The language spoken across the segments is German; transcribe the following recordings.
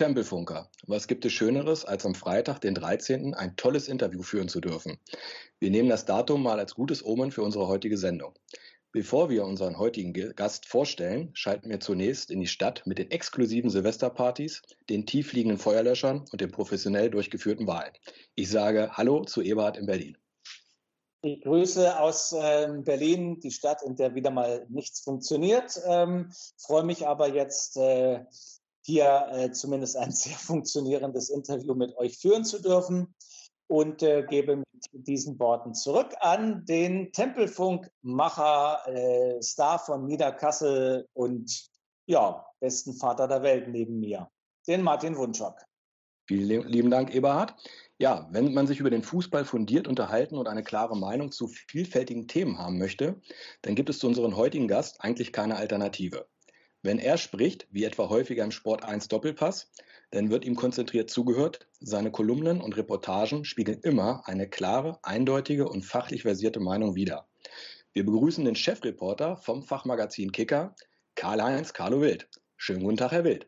Tempelfunker, was gibt es Schöneres, als am Freitag, den 13. ein tolles Interview führen zu dürfen? Wir nehmen das Datum mal als gutes Omen für unsere heutige Sendung. Bevor wir unseren heutigen Gast vorstellen, schalten wir zunächst in die Stadt mit den exklusiven Silvesterpartys, den tiefliegenden Feuerlöschern und den professionell durchgeführten Wahlen. Ich sage Hallo zu Eberhard in Berlin. Ich grüße aus äh, Berlin, die Stadt, in der wieder mal nichts funktioniert. Ähm, freue mich aber jetzt äh, hier äh, zumindest ein sehr funktionierendes Interview mit euch führen zu dürfen und äh, gebe mit diesen Worten zurück an den Tempelfunkmacher, äh, Star von Niederkassel und ja, besten Vater der Welt neben mir, den Martin Wunschok. Vielen lieben Dank, Eberhard. Ja, wenn man sich über den Fußball fundiert unterhalten und eine klare Meinung zu vielfältigen Themen haben möchte, dann gibt es zu unserem heutigen Gast eigentlich keine Alternative. Wenn er spricht, wie etwa häufiger im Sport 1 Doppelpass, dann wird ihm konzentriert zugehört. Seine Kolumnen und Reportagen spiegeln immer eine klare, eindeutige und fachlich versierte Meinung wider. Wir begrüßen den Chefreporter vom Fachmagazin Kicker, Karl-Heinz Carlo Wild. Schönen guten Tag, Herr Wild.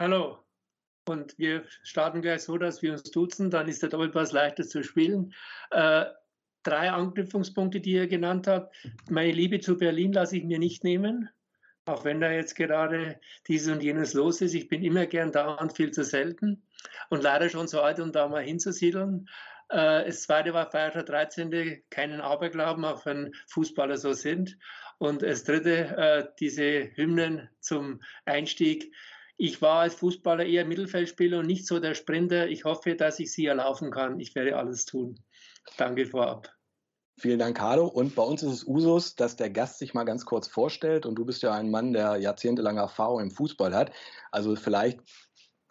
Hallo. Und wir starten gleich so, dass wir uns duzen, dann ist der Doppelpass leichter zu spielen. Äh, drei Anknüpfungspunkte, die ihr genannt habt. Meine Liebe zu Berlin lasse ich mir nicht nehmen auch wenn da jetzt gerade dies und jenes los ist. Ich bin immer gern da und viel zu selten und leider schon so alt, um da mal hinzusiedeln. Äh, das zweite war Feiertag 13. keinen Aberglauben, auch wenn Fußballer so sind. Und das dritte, äh, diese Hymnen zum Einstieg. Ich war als Fußballer eher Mittelfeldspieler und nicht so der Sprinter. Ich hoffe, dass ich sie erlaufen kann. Ich werde alles tun. Danke vorab. Vielen Dank, Carlo. Und bei uns ist es Usus, dass der Gast sich mal ganz kurz vorstellt. Und du bist ja ein Mann, der jahrzehntelange Erfahrung im Fußball hat. Also vielleicht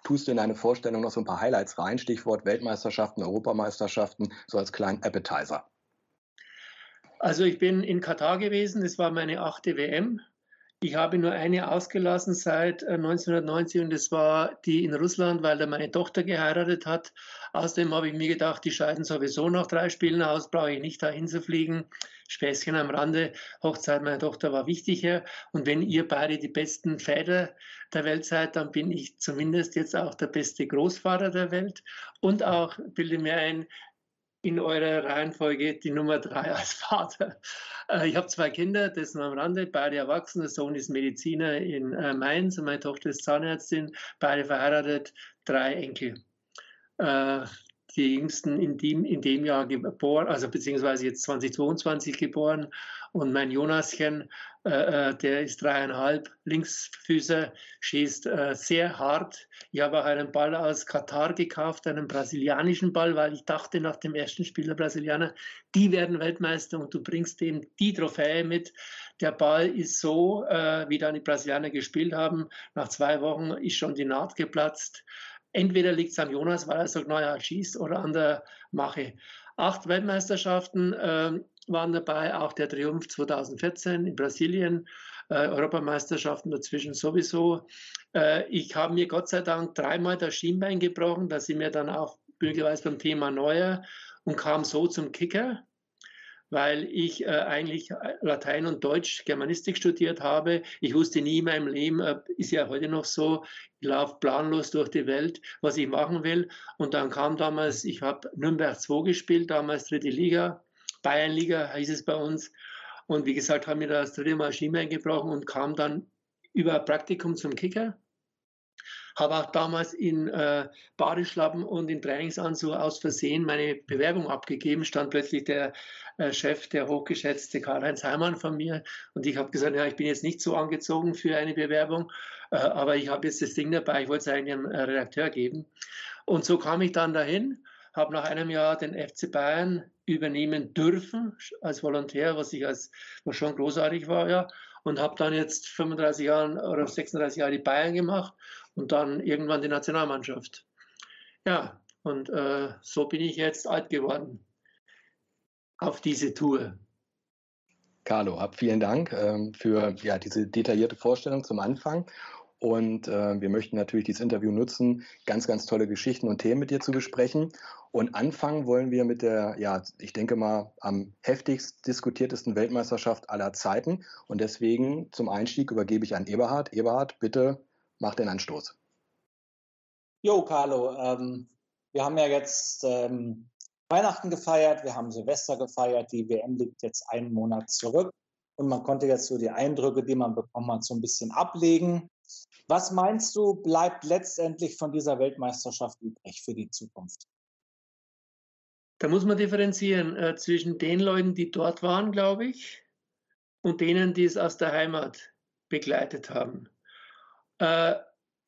tust du in deine Vorstellung noch so ein paar Highlights rein. Stichwort Weltmeisterschaften, Europameisterschaften, so als kleinen Appetizer. Also ich bin in Katar gewesen. Das war meine achte WM. Ich habe nur eine ausgelassen seit 1990 äh, und das war die in Russland, weil da meine Tochter geheiratet hat. Außerdem habe ich mir gedacht, die scheiden sowieso nach drei Spielen aus, brauche ich nicht dahin zu fliegen. Späßchen am Rande, Hochzeit meiner Tochter war wichtiger. Und wenn ihr beide die besten Väter der Welt seid, dann bin ich zumindest jetzt auch der beste Großvater der Welt. Und auch, bilde mir ein, in eurer Reihenfolge die Nummer drei als Vater. Äh, ich habe zwei Kinder, das nur am Rande, beide erwachsen. Der Sohn ist Mediziner in äh, Mainz und meine Tochter ist Zahnärztin, beide verheiratet, drei Enkel. Äh, die jüngsten in dem, in dem Jahr geboren, also beziehungsweise jetzt 2022 geboren. Und mein Jonaschen, äh, äh, der ist dreieinhalb, Linksfüßer, schießt äh, sehr hart. Ich habe auch einen Ball aus Katar gekauft, einen brasilianischen Ball, weil ich dachte nach dem ersten Spiel der Brasilianer, die werden Weltmeister und du bringst dem die Trophäe mit. Der Ball ist so, äh, wie dann die Brasilianer gespielt haben. Nach zwei Wochen ist schon die Naht geplatzt. Entweder liegt es am Jonas, weil er sagt, naja, schießt, oder an der Mache. Acht Weltmeisterschaften äh, waren dabei, auch der Triumph 2014 in Brasilien, äh, Europameisterschaften dazwischen sowieso. Äh, ich habe mir Gott sei Dank dreimal das Schienbein gebrochen, dass ich mir dann auch möglicherweise beim Thema Neuer und kam so zum Kicker weil ich äh, eigentlich äh, Latein und Deutsch, Germanistik studiert habe. Ich wusste nie in meinem Leben, äh, ist ja heute noch so, ich laufe planlos durch die Welt, was ich machen will. Und dann kam damals, ich habe Nürnberg 2 gespielt, damals dritte Liga, Bayernliga hieß es bei uns. Und wie gesagt, habe mir das dritte Mal Schienbein gebrochen und kam dann über Praktikum zum Kicker habe auch damals in äh, Badeschlappen und in Trainingsanzug aus Versehen meine Bewerbung abgegeben, stand plötzlich der äh, Chef, der hochgeschätzte Karl-Heinz Heimann von mir und ich habe gesagt, ja, ich bin jetzt nicht so angezogen für eine Bewerbung, äh, aber ich habe jetzt das Ding dabei, ich wollte es eigentlich einem Redakteur geben. Und so kam ich dann dahin, habe nach einem Jahr den FC Bayern übernehmen dürfen als Volontär, was ich als was schon großartig war, ja, und habe dann jetzt 35 Jahre oder 36 Jahre die Bayern gemacht und dann irgendwann die Nationalmannschaft. Ja, und äh, so bin ich jetzt alt geworden auf diese Tour. Carlo, hab vielen Dank ähm, für ja, diese detaillierte Vorstellung zum Anfang. Und äh, wir möchten natürlich dieses Interview nutzen, ganz, ganz tolle Geschichten und Themen mit dir zu besprechen. Und anfangen wollen wir mit der, ja, ich denke mal, am heftigst diskutiertesten Weltmeisterschaft aller Zeiten. Und deswegen zum Einstieg übergebe ich an Eberhard. Eberhard, bitte mach den Anstoß. Jo, Carlo, ähm, wir haben ja jetzt ähm, Weihnachten gefeiert, wir haben Silvester gefeiert, die WM liegt jetzt einen Monat zurück und man konnte jetzt so die Eindrücke, die man bekommen hat, so ein bisschen ablegen. Was meinst du, bleibt letztendlich von dieser Weltmeisterschaft übrig für die Zukunft? Da muss man differenzieren äh, zwischen den Leuten, die dort waren, glaube ich, und denen, die es aus der Heimat begleitet haben. Äh,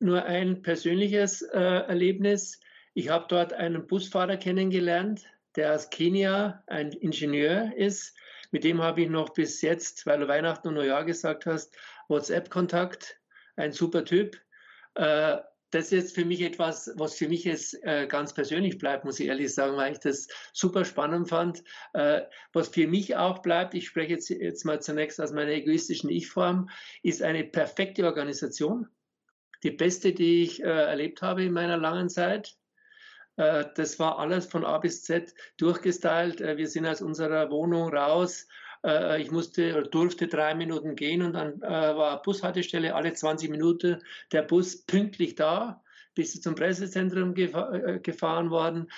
nur ein persönliches äh, Erlebnis. Ich habe dort einen Busfahrer kennengelernt, der aus Kenia ein Ingenieur ist. Mit dem habe ich noch bis jetzt, weil du Weihnachten und Neujahr gesagt hast, WhatsApp-Kontakt. Ein super Typ. Äh, das ist jetzt für mich etwas, was für mich jetzt äh, ganz persönlich bleibt, muss ich ehrlich sagen, weil ich das super spannend fand. Äh, was für mich auch bleibt, ich spreche jetzt, jetzt mal zunächst aus meiner egoistischen Ich-Form, ist eine perfekte Organisation. Die beste, die ich erlebt habe in meiner langen Zeit. Äh, das war alles von A bis Z durchgestylt. Äh, wir sind aus unserer Wohnung raus äh, ich musste durfte drei Minuten gehen und dann war Bushaltestelle alle 20 Minuten der Bus pünktlich da, bis zum Pressezentrum gefa gefahren worden.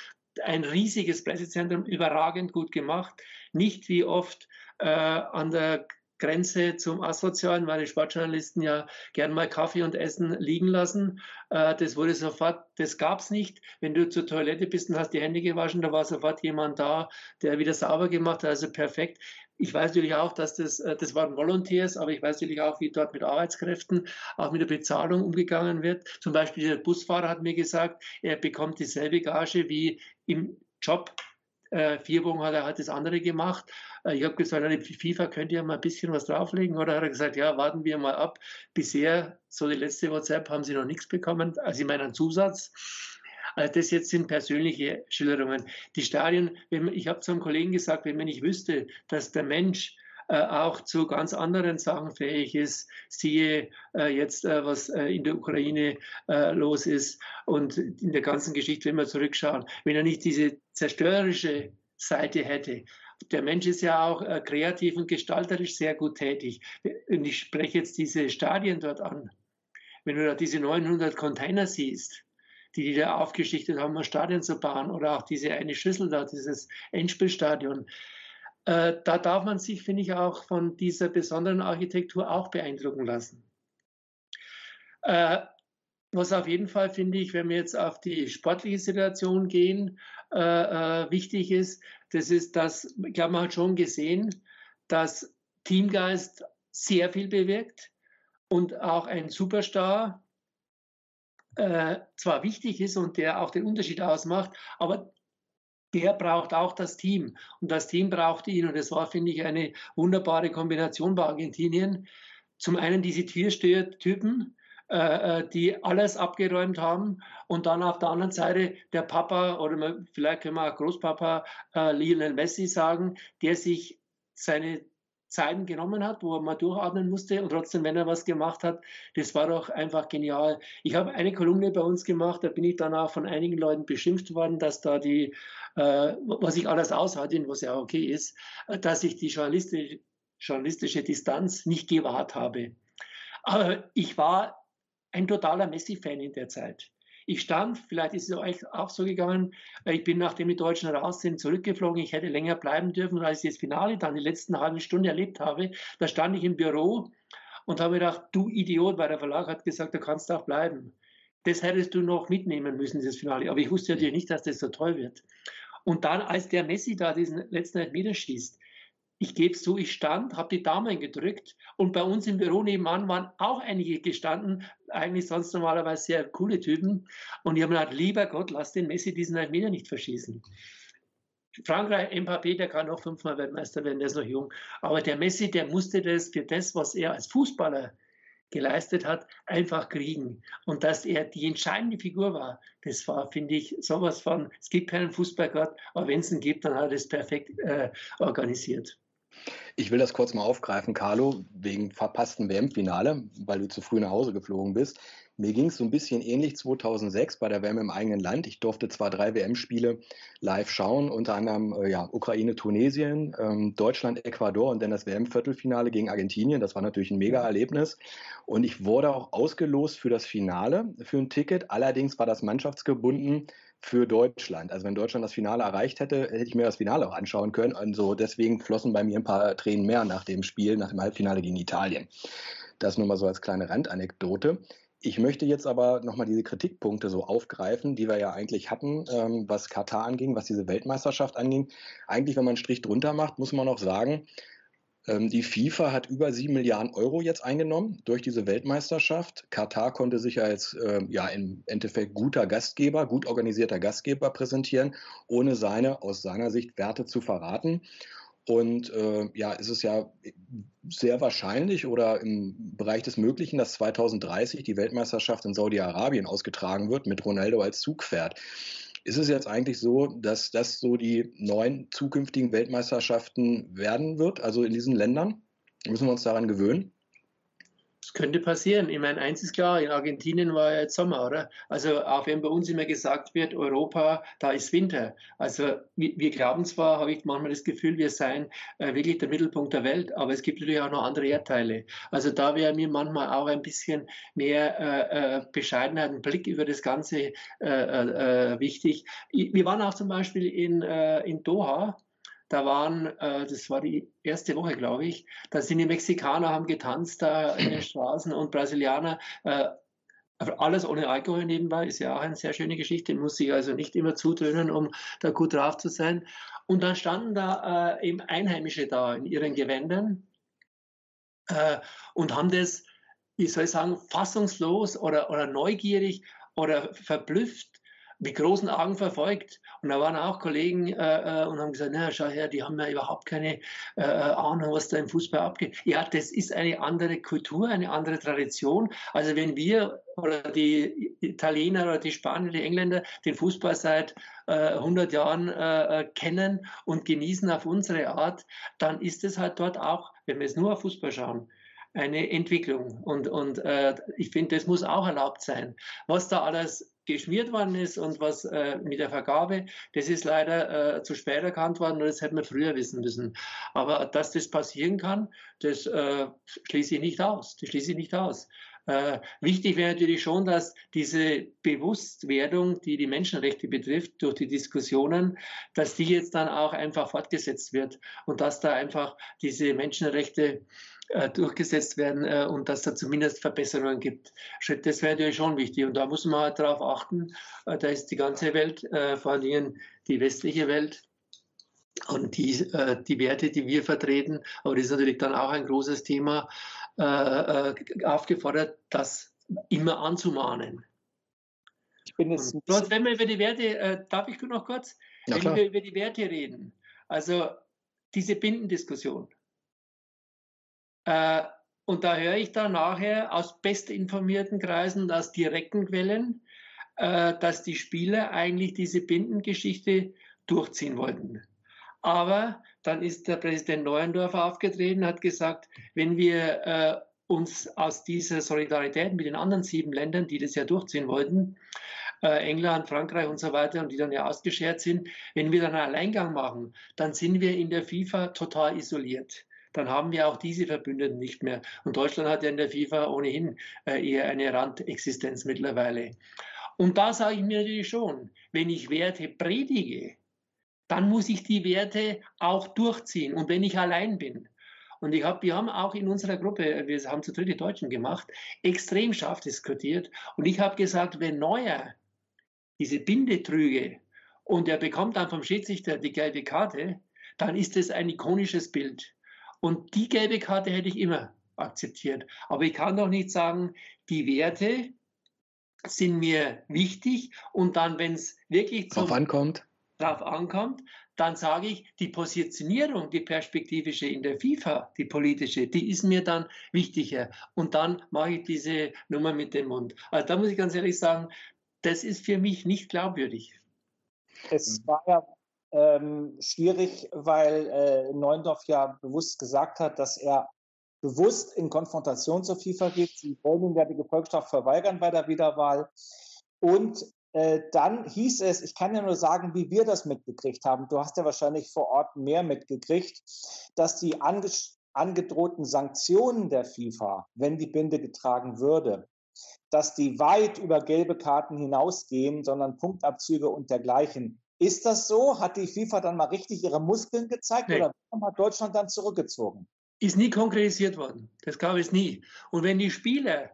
Ein riesiges Pressezentrum, überragend gut gemacht. Nicht wie oft an der Grenze zum Asozialen, weil die Sportjournalisten ja gern mal Kaffee und Essen liegen lassen. Äh, das wurde sofort, das gab es nicht. Wenn du zur Toilette bist und hast die Hände gewaschen, da war sofort jemand da, der wieder sauber gemacht hat, also perfekt. Ich weiß natürlich auch, dass das, äh, das waren Volunteers, aber ich weiß natürlich auch, wie dort mit Arbeitskräften, auch mit der Bezahlung umgegangen wird. Zum Beispiel der Busfahrer hat mir gesagt, er bekommt dieselbe Gage wie im Job. Äh, vier Wochen hat er halt das andere gemacht. Äh, ich habe gesagt, FIFA könnt ihr mal ein bisschen was drauflegen. Oder hat er gesagt, ja, warten wir mal ab. Bisher, so die letzte WhatsApp, haben sie noch nichts bekommen. Also ich meine einen Zusatz. Also das jetzt sind persönliche Schilderungen. Die Stadien, wenn, ich habe zu einem Kollegen gesagt, wenn man nicht wüsste, dass der Mensch äh, auch zu ganz anderen Sachen fähig ist. Siehe äh, jetzt, äh, was äh, in der Ukraine äh, los ist und in der ganzen Geschichte, wenn wir zurückschauen. Wenn er nicht diese zerstörerische Seite hätte, der Mensch ist ja auch äh, kreativ und gestalterisch sehr gut tätig. Und ich spreche jetzt diese Stadien dort an. Wenn du da diese 900 Container siehst, die die da aufgeschichtet haben, um Stadion zu bauen oder auch diese eine Schüssel da, dieses Endspielstadion. Äh, da darf man sich, finde ich, auch von dieser besonderen Architektur auch beeindrucken lassen. Äh, was auf jeden Fall, finde ich, wenn wir jetzt auf die sportliche Situation gehen, äh, wichtig ist, das ist, dass, ich glaube, man hat schon gesehen, dass Teamgeist sehr viel bewirkt und auch ein Superstar äh, zwar wichtig ist und der auch den Unterschied ausmacht, aber der braucht auch das Team. Und das Team braucht ihn. Und das war, finde ich, eine wunderbare Kombination bei Argentinien. Zum einen diese Türsteher-Typen, äh, äh, die alles abgeräumt haben. Und dann auf der anderen Seite der Papa oder vielleicht können wir auch Großpapa äh, Lionel Messi sagen, der sich seine Zeiten genommen hat, wo er mal durchatmen musste und trotzdem, wenn er was gemacht hat, das war doch einfach genial. Ich habe eine Kolumne bei uns gemacht, da bin ich dann auch von einigen Leuten beschimpft worden, dass da die, äh, was ich alles aushalte, was ja okay ist, äh, dass ich die journalistische, journalistische Distanz nicht gewahrt habe. Aber ich war ein totaler Messi-Fan in der Zeit. Ich stand, vielleicht ist es euch auch so gegangen, äh, ich bin, nachdem die Deutschen raus sind, zurückgeflogen. Ich hätte länger bleiben dürfen, als ich das Finale dann die letzten halben Stunde erlebt habe. Da stand ich im Büro und habe gedacht, du Idiot, weil der Verlag hat gesagt, du kannst auch bleiben. Das hättest du noch mitnehmen müssen, dieses Finale. Aber ich wusste natürlich nicht, dass das so toll wird. Und dann, als der Messi da diesen letzten Elfmeter schießt, ich gebe es zu, ich stand, habe die Daumen gedrückt und bei uns im Büro nebenan waren auch einige gestanden, eigentlich sonst normalerweise sehr coole Typen. Und ich habe mir gedacht, lieber Gott, lass den Messi diesen Elfmeter nicht verschießen. Frankreich, Mbappé, der kann auch fünfmal Weltmeister werden, der ist noch jung. Aber der Messi, der musste das für das, was er als Fußballer geleistet hat, einfach kriegen. Und dass er die entscheidende Figur war, das war, finde ich, sowas von, es gibt keinen Fußballgott, aber wenn es ihn gibt, dann hat er das perfekt äh, organisiert. Ich will das kurz mal aufgreifen, Carlo, wegen verpassten WM-Finale, weil du zu früh nach Hause geflogen bist. Mir ging es so ein bisschen ähnlich 2006 bei der WM im eigenen Land. Ich durfte zwar drei WM-Spiele live schauen, unter anderem äh, ja, Ukraine, Tunesien, ähm, Deutschland, Ecuador und dann das WM-Viertelfinale gegen Argentinien. Das war natürlich ein Mega-Erlebnis. Und ich wurde auch ausgelost für das Finale, für ein Ticket. Allerdings war das mannschaftsgebunden für Deutschland. Also wenn Deutschland das Finale erreicht hätte, hätte ich mir das Finale auch anschauen können. Also deswegen flossen bei mir ein paar Tränen mehr nach dem Spiel, nach dem Halbfinale gegen Italien. Das nur mal so als kleine Randanekdote. Ich möchte jetzt aber nochmal diese Kritikpunkte so aufgreifen, die wir ja eigentlich hatten, ähm, was Katar anging, was diese Weltmeisterschaft anging. Eigentlich, wenn man einen Strich drunter macht, muss man auch sagen, ähm, die FIFA hat über sieben Milliarden Euro jetzt eingenommen durch diese Weltmeisterschaft. Katar konnte sich als äh, ja im Endeffekt guter Gastgeber, gut organisierter Gastgeber präsentieren, ohne seine aus seiner Sicht Werte zu verraten. Und äh, ja, ist es ja sehr wahrscheinlich oder im Bereich des Möglichen, dass 2030 die Weltmeisterschaft in Saudi-Arabien ausgetragen wird mit Ronaldo als Zugpferd. Ist es jetzt eigentlich so, dass das so die neuen zukünftigen Weltmeisterschaften werden wird, also in diesen Ländern? Müssen wir uns daran gewöhnen? Könnte passieren. Ich meine, eins ist klar, in Argentinien war ja jetzt Sommer, oder? Also auch wenn bei uns immer gesagt wird, Europa, da ist Winter. Also wir, wir glauben zwar, habe ich manchmal das Gefühl, wir seien äh, wirklich der Mittelpunkt der Welt, aber es gibt natürlich auch noch andere Erdteile. Also da wäre mir manchmal auch ein bisschen mehr äh, äh Bescheidenheit, ein Blick über das Ganze äh, äh, äh wichtig. Wir waren auch zum Beispiel in, in Doha da waren, äh, das war die erste Woche, glaube ich, da sind die Mexikaner, haben getanzt da in den Straßen und Brasilianer, äh, alles ohne Alkohol nebenbei, ist ja auch eine sehr schöne Geschichte, muss sich also nicht immer zutönen, um da gut drauf zu sein. Und dann standen da äh, eben Einheimische da in ihren Gewändern äh, und haben das, wie soll ich sagen, fassungslos oder, oder neugierig oder verblüfft mit großen Augen verfolgt. Und da waren auch Kollegen äh, äh, und haben gesagt, na, schau her, die haben ja überhaupt keine äh, Ahnung, was da im Fußball abgeht. Ja, das ist eine andere Kultur, eine andere Tradition. Also wenn wir oder die Italiener oder die Spanier, die Engländer den Fußball seit äh, 100 Jahren äh, äh, kennen und genießen auf unsere Art, dann ist es halt dort auch, wenn wir es nur auf Fußball schauen, eine Entwicklung. Und, und äh, ich finde, das muss auch erlaubt sein. Was da alles geschmiert worden ist und was äh, mit der Vergabe, das ist leider äh, zu spät erkannt worden und das hätte man früher wissen müssen. Aber dass das passieren kann, das äh, schließe ich nicht aus. Das schließe ich nicht aus. Äh, wichtig wäre natürlich schon, dass diese Bewusstwerdung, die die Menschenrechte betrifft, durch die Diskussionen, dass die jetzt dann auch einfach fortgesetzt wird und dass da einfach diese Menschenrechte durchgesetzt werden äh, und dass da zumindest Verbesserungen gibt. Das wäre natürlich schon wichtig und da muss man halt darauf achten. Äh, da ist die ganze Welt, vor allem die westliche Welt, und die, die Werte, die wir vertreten, aber das ist natürlich dann auch ein großes Thema, aufgefordert, das immer anzumahnen. Ich bin jetzt und, wenn wir über die Werte, darf ich noch kurz, ja, wenn wir über die Werte reden, also diese Bindendiskussion, äh, und da höre ich dann nachher aus bestinformierten Kreisen und aus direkten Quellen, äh, dass die Spieler eigentlich diese Bindengeschichte durchziehen wollten. Aber dann ist der Präsident Neuendorfer aufgetreten, hat gesagt, wenn wir äh, uns aus dieser Solidarität mit den anderen sieben Ländern, die das ja durchziehen wollten, äh, England, Frankreich und so weiter, und die dann ja ausgeschert sind, wenn wir dann einen Alleingang machen, dann sind wir in der FIFA total isoliert dann haben wir auch diese Verbündeten nicht mehr. Und Deutschland hat ja in der FIFA ohnehin äh, eher eine Randexistenz mittlerweile. Und da sage ich mir natürlich schon, wenn ich Werte predige, dann muss ich die Werte auch durchziehen. Und wenn ich allein bin, und ich hab, wir haben auch in unserer Gruppe, wir haben zu dritte Deutschen gemacht, extrem scharf diskutiert. Und ich habe gesagt, wenn Neuer diese Binde trüge und er bekommt dann vom Schiedsrichter die gelbe Karte, dann ist es ein ikonisches Bild. Und die gelbe Karte hätte ich immer akzeptiert. Aber ich kann doch nicht sagen, die Werte sind mir wichtig und dann, wenn es wirklich drauf ankommt, drauf ankommt, dann sage ich, die Positionierung, die perspektivische in der FIFA, die politische, die ist mir dann wichtiger. Und dann mache ich diese Nummer mit dem Mund. Also da muss ich ganz ehrlich sagen, das ist für mich nicht glaubwürdig. Es war ja ähm, schwierig, weil äh, Neundorf ja bewusst gesagt hat, dass er bewusst in Konfrontation zur FIFA geht. Sie wollen ja die Gefolgschaft verweigern bei der Wiederwahl. Und äh, dann hieß es, ich kann ja nur sagen, wie wir das mitgekriegt haben. Du hast ja wahrscheinlich vor Ort mehr mitgekriegt, dass die ange angedrohten Sanktionen der FIFA, wenn die Binde getragen würde, dass die weit über gelbe Karten hinausgehen, sondern Punktabzüge und dergleichen. Ist das so? Hat die FIFA dann mal richtig ihre Muskeln gezeigt nee. oder hat Deutschland dann zurückgezogen? Ist nie konkretisiert worden. Das gab es nie. Und wenn die Spieler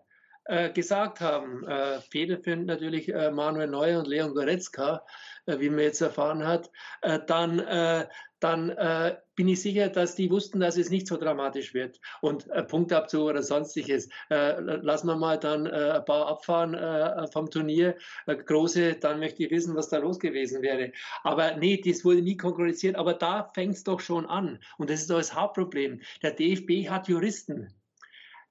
äh, gesagt haben, äh, federführend natürlich äh, Manuel Neuer und Leon Goretzka, wie man jetzt erfahren hat, äh, dann, äh, dann äh, bin ich sicher, dass die wussten, dass es nicht so dramatisch wird. Und äh, Punktabzug oder sonstiges, äh, lassen wir mal dann äh, ein paar abfahren äh, vom Turnier, äh, große, dann möchte ich wissen, was da los gewesen wäre. Aber nee, das wurde nie konkretisiert, aber da fängt es doch schon an. Und das ist doch das Hauptproblem. Der DFB hat Juristen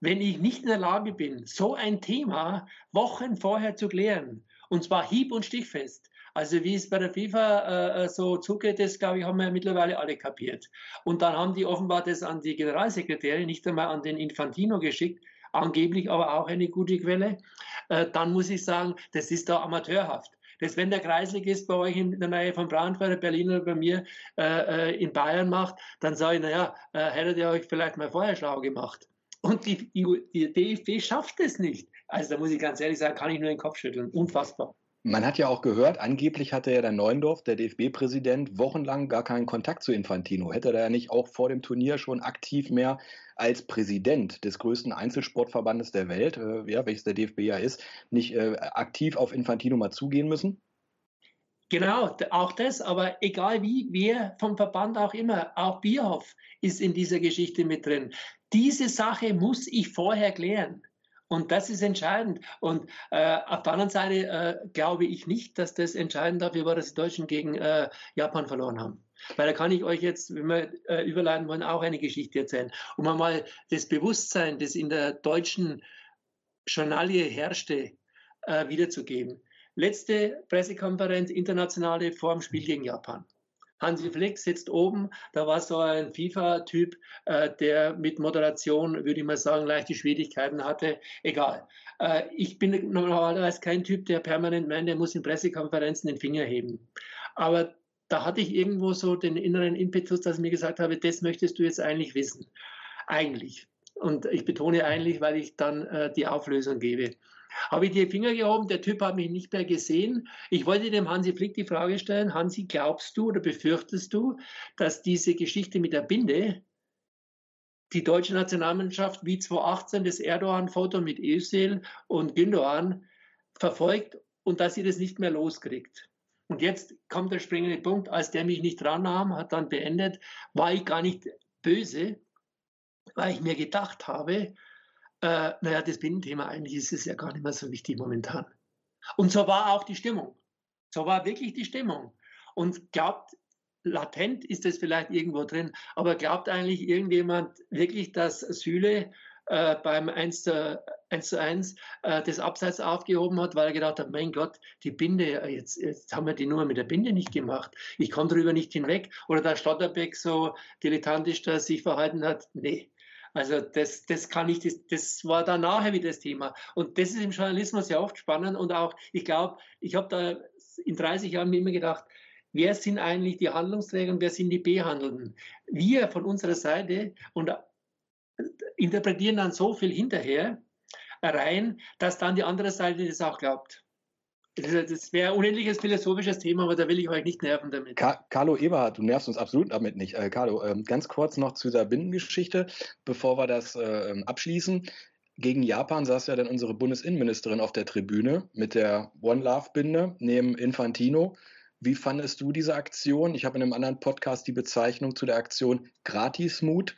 wenn ich nicht in der Lage bin, so ein Thema Wochen vorher zu klären, und zwar hieb- und stichfest, also wie es bei der FIFA äh, äh, so zugeht, das glaube ich, haben wir ja mittlerweile alle kapiert. Und dann haben die offenbar das an die Generalsekretäre, nicht einmal an den Infantino geschickt, angeblich aber auch eine gute Quelle. Äh, dann muss ich sagen, das ist da amateurhaft. Das, wenn der Kreisligist bei euch in der Nähe von Braunschweig, Berlin oder bei mir äh, äh, in Bayern macht, dann sage ich, naja, äh, hättet ihr euch vielleicht mal vorher schlau gemacht. Und die, die DFB schafft es nicht. Also da muss ich ganz ehrlich sagen, kann ich nur den Kopf schütteln. Unfassbar. Man hat ja auch gehört, angeblich hatte ja der Neuendorf, der DFB-Präsident, wochenlang gar keinen Kontakt zu Infantino. Hätte er ja nicht auch vor dem Turnier schon aktiv mehr als Präsident des größten Einzelsportverbandes der Welt, äh, ja, welches der DFB ja ist, nicht äh, aktiv auf Infantino mal zugehen müssen? Genau, auch das, aber egal wie, wer vom Verband auch immer, auch Bierhoff ist in dieser Geschichte mit drin. Diese Sache muss ich vorher klären. Und das ist entscheidend. Und äh, auf der anderen Seite äh, glaube ich nicht, dass das entscheidend dafür war, dass die Deutschen gegen äh, Japan verloren haben. Weil da kann ich euch jetzt, wenn wir äh, überleiten wollen, auch eine Geschichte erzählen. Um einmal das Bewusstsein, das in der deutschen Journalie herrschte, äh, wiederzugeben. Letzte Pressekonferenz, internationale vor dem Spiel gegen Japan. Hansi Flick sitzt oben, da war so ein FIFA-Typ, äh, der mit Moderation, würde ich mal sagen, leichte Schwierigkeiten hatte. Egal. Äh, ich bin normalerweise kein Typ, der permanent meint, er muss in Pressekonferenzen den Finger heben. Aber da hatte ich irgendwo so den inneren Impetus, dass ich mir gesagt habe, das möchtest du jetzt eigentlich wissen. Eigentlich. Und ich betone eigentlich, weil ich dann äh, die Auflösung gebe. Habe ich die Finger gehoben, der Typ hat mich nicht mehr gesehen. Ich wollte dem Hansi Flick die Frage stellen, Hansi, glaubst du oder befürchtest du, dass diese Geschichte mit der Binde die deutsche Nationalmannschaft wie 2018 das Erdogan-Foto mit Özil und Gündogan verfolgt und dass sie das nicht mehr loskriegt? Und jetzt kommt der springende Punkt, als der mich nicht dran nahm, hat dann beendet, war ich gar nicht böse, weil ich mir gedacht habe, äh, naja, das Binnenthema eigentlich ist es ja gar nicht mehr so wichtig momentan. Und so war auch die Stimmung. So war wirklich die Stimmung. Und glaubt, latent ist es vielleicht irgendwo drin, aber glaubt eigentlich irgendjemand wirklich, dass Süle äh, beim 1 zu 1, zu 1 äh, das Abseits aufgehoben hat, weil er gedacht hat, mein Gott, die Binde, äh, jetzt, jetzt haben wir die Nummer mit der Binde nicht gemacht. Ich komme darüber nicht hinweg. Oder da Stotterbeck so dilettantisch da sich verhalten hat. Nee, also das, das kann ich, das, das war dann nachher wieder das Thema. Und das ist im Journalismus ja oft spannend und auch, ich glaube, ich habe da in 30 Jahren mir immer gedacht, wer sind eigentlich die Handlungsträger und wer sind die Behandelnden? Wir von unserer Seite und interpretieren dann so viel hinterher rein, dass dann die andere Seite das auch glaubt. Das wäre ein unendliches philosophisches Thema, aber da will ich euch nicht nerven damit. Ka Carlo Eberhard, du nervst uns absolut damit nicht. Äh, Carlo, äh, ganz kurz noch zu dieser Bindengeschichte, bevor wir das äh, abschließen. Gegen Japan saß ja dann unsere Bundesinnenministerin auf der Tribüne mit der One Love Binde neben Infantino. Wie fandest du diese Aktion? Ich habe in einem anderen Podcast die Bezeichnung zu der Aktion Gratismut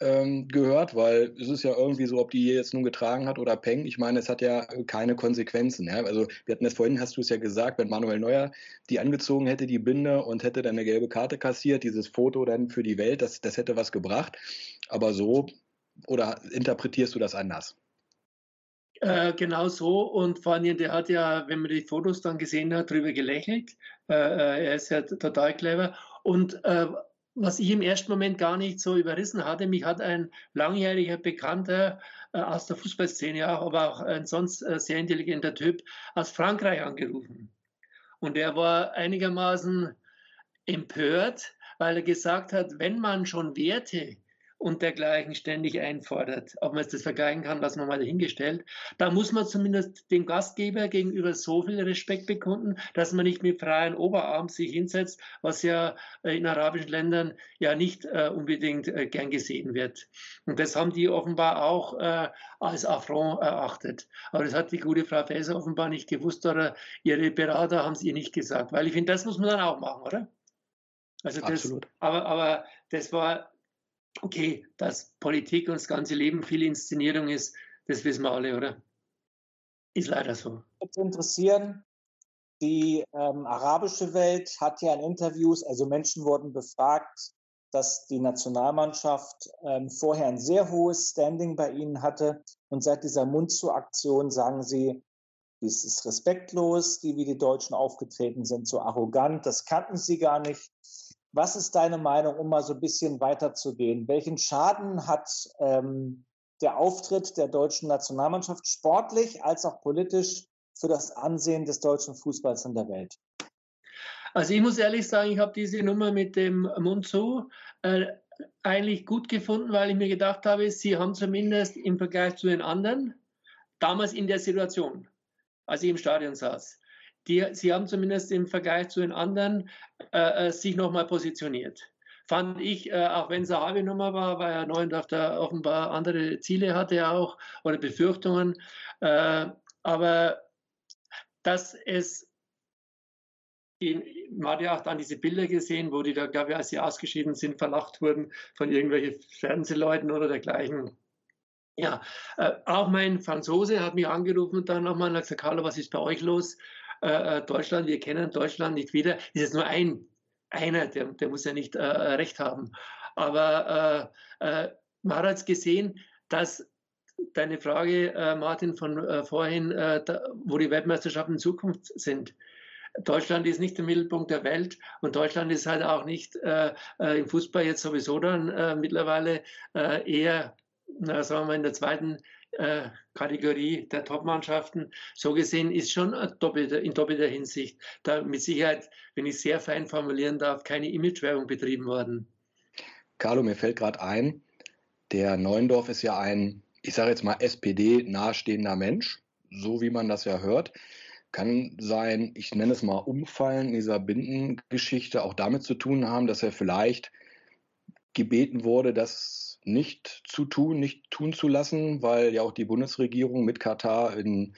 ähm, gehört, weil es ist ja irgendwie so, ob die jetzt nun getragen hat oder Peng. Ich meine, es hat ja keine Konsequenzen. Ja? Also wir hatten das vorhin, hast du es ja gesagt, wenn Manuel Neuer die angezogen hätte, die Binde und hätte dann eine gelbe Karte kassiert, dieses Foto dann für die Welt, das, das hätte was gebracht. Aber so, oder interpretierst du das anders? Äh, genau so. Und vor allem, der hat ja, wenn man die Fotos dann gesehen hat, drüber gelächelt. Äh, äh er ist ja total clever. Und äh, was ich im ersten Moment gar nicht so überrissen hatte, mich hat ein langjähriger Bekannter äh, aus der Fußballszene auch, aber auch ein sonst äh, sehr intelligenter Typ aus Frankreich angerufen. Und er war einigermaßen empört, weil er gesagt hat, wenn man schon Werte und dergleichen ständig einfordert. Ob man das vergleichen kann, lassen wir mal dahingestellt. Da muss man zumindest dem Gastgeber gegenüber so viel Respekt bekunden, dass man nicht mit freien Oberarm sich hinsetzt, was ja äh, in arabischen Ländern ja nicht äh, unbedingt äh, gern gesehen wird. Und das haben die offenbar auch äh, als Affront erachtet. Aber das hat die gute Frau Faeser offenbar nicht gewusst oder ihre Berater haben es ihr nicht gesagt. Weil ich finde, das muss man dann auch machen, oder? Also das, Absolut. aber, aber das war okay, dass Politik und das ganze Leben viel Inszenierung ist, das wissen wir alle, oder? Ist leider so. Mich interessieren, die ähm, arabische Welt hat ja in Interviews, also Menschen wurden befragt, dass die Nationalmannschaft ähm, vorher ein sehr hohes Standing bei ihnen hatte. Und seit dieser Mund-zu-Aktion sagen sie, es ist respektlos, die wie die Deutschen aufgetreten sind, so arrogant, das kannten sie gar nicht. Was ist deine Meinung, um mal so ein bisschen weiterzugehen? Welchen Schaden hat ähm, der Auftritt der deutschen Nationalmannschaft sportlich als auch politisch für das Ansehen des deutschen Fußballs in der Welt? Also ich muss ehrlich sagen, ich habe diese Nummer mit dem Mund zu äh, eigentlich gut gefunden, weil ich mir gedacht habe, sie haben zumindest im Vergleich zu den anderen damals in der Situation, als ich im Stadion saß, die, sie haben zumindest im Vergleich zu den anderen äh, äh sich nochmal positioniert. Fand ich, äh, auch wenn es eine halbe Nummer war, weil Herr Neuendorf da offenbar andere Ziele hatte auch oder Befürchtungen. Äh, aber dass es in, man hat ja auch dann diese Bilder gesehen, wo die da, glaube ich, als sie ausgeschieden sind, verlacht wurden von irgendwelchen Fernsehleuten oder dergleichen. Ja, äh, auch mein Franzose hat mich angerufen und dann nochmal gesagt, Carlo, was ist bei euch los? Äh, äh, Deutschland, wir kennen Deutschland nicht wieder, ist es nur ein, einer, der, der muss ja nicht äh, recht haben. Aber äh, äh man hat jetzt gesehen, dass deine Frage, äh, Martin, von vorhin, da, wo die Weltmeisterschaften in Zukunft sind. Deutschland ist nicht der Mittelpunkt der Welt und Deutschland ist halt auch nicht im Fußball jetzt sowieso dann mittlerweile eher, na, sagen wir mal, in der zweiten äh, Kategorie der Top-Mannschaften. So gesehen ist schon doppelter, in doppelter Hinsicht da mit Sicherheit, wenn ich sehr fein formulieren darf, keine Imagewerbung betrieben worden. Carlo, mir fällt gerade ein, der Neuendorf ist ja ein, ich sage jetzt mal SPD nahestehender Mensch, so wie man das ja hört. Kann sein, ich nenne es mal Umfallen in dieser Bindengeschichte auch damit zu tun haben, dass er vielleicht gebeten wurde, dass nicht zu tun, nicht tun zu lassen, weil ja auch die Bundesregierung mit Katar in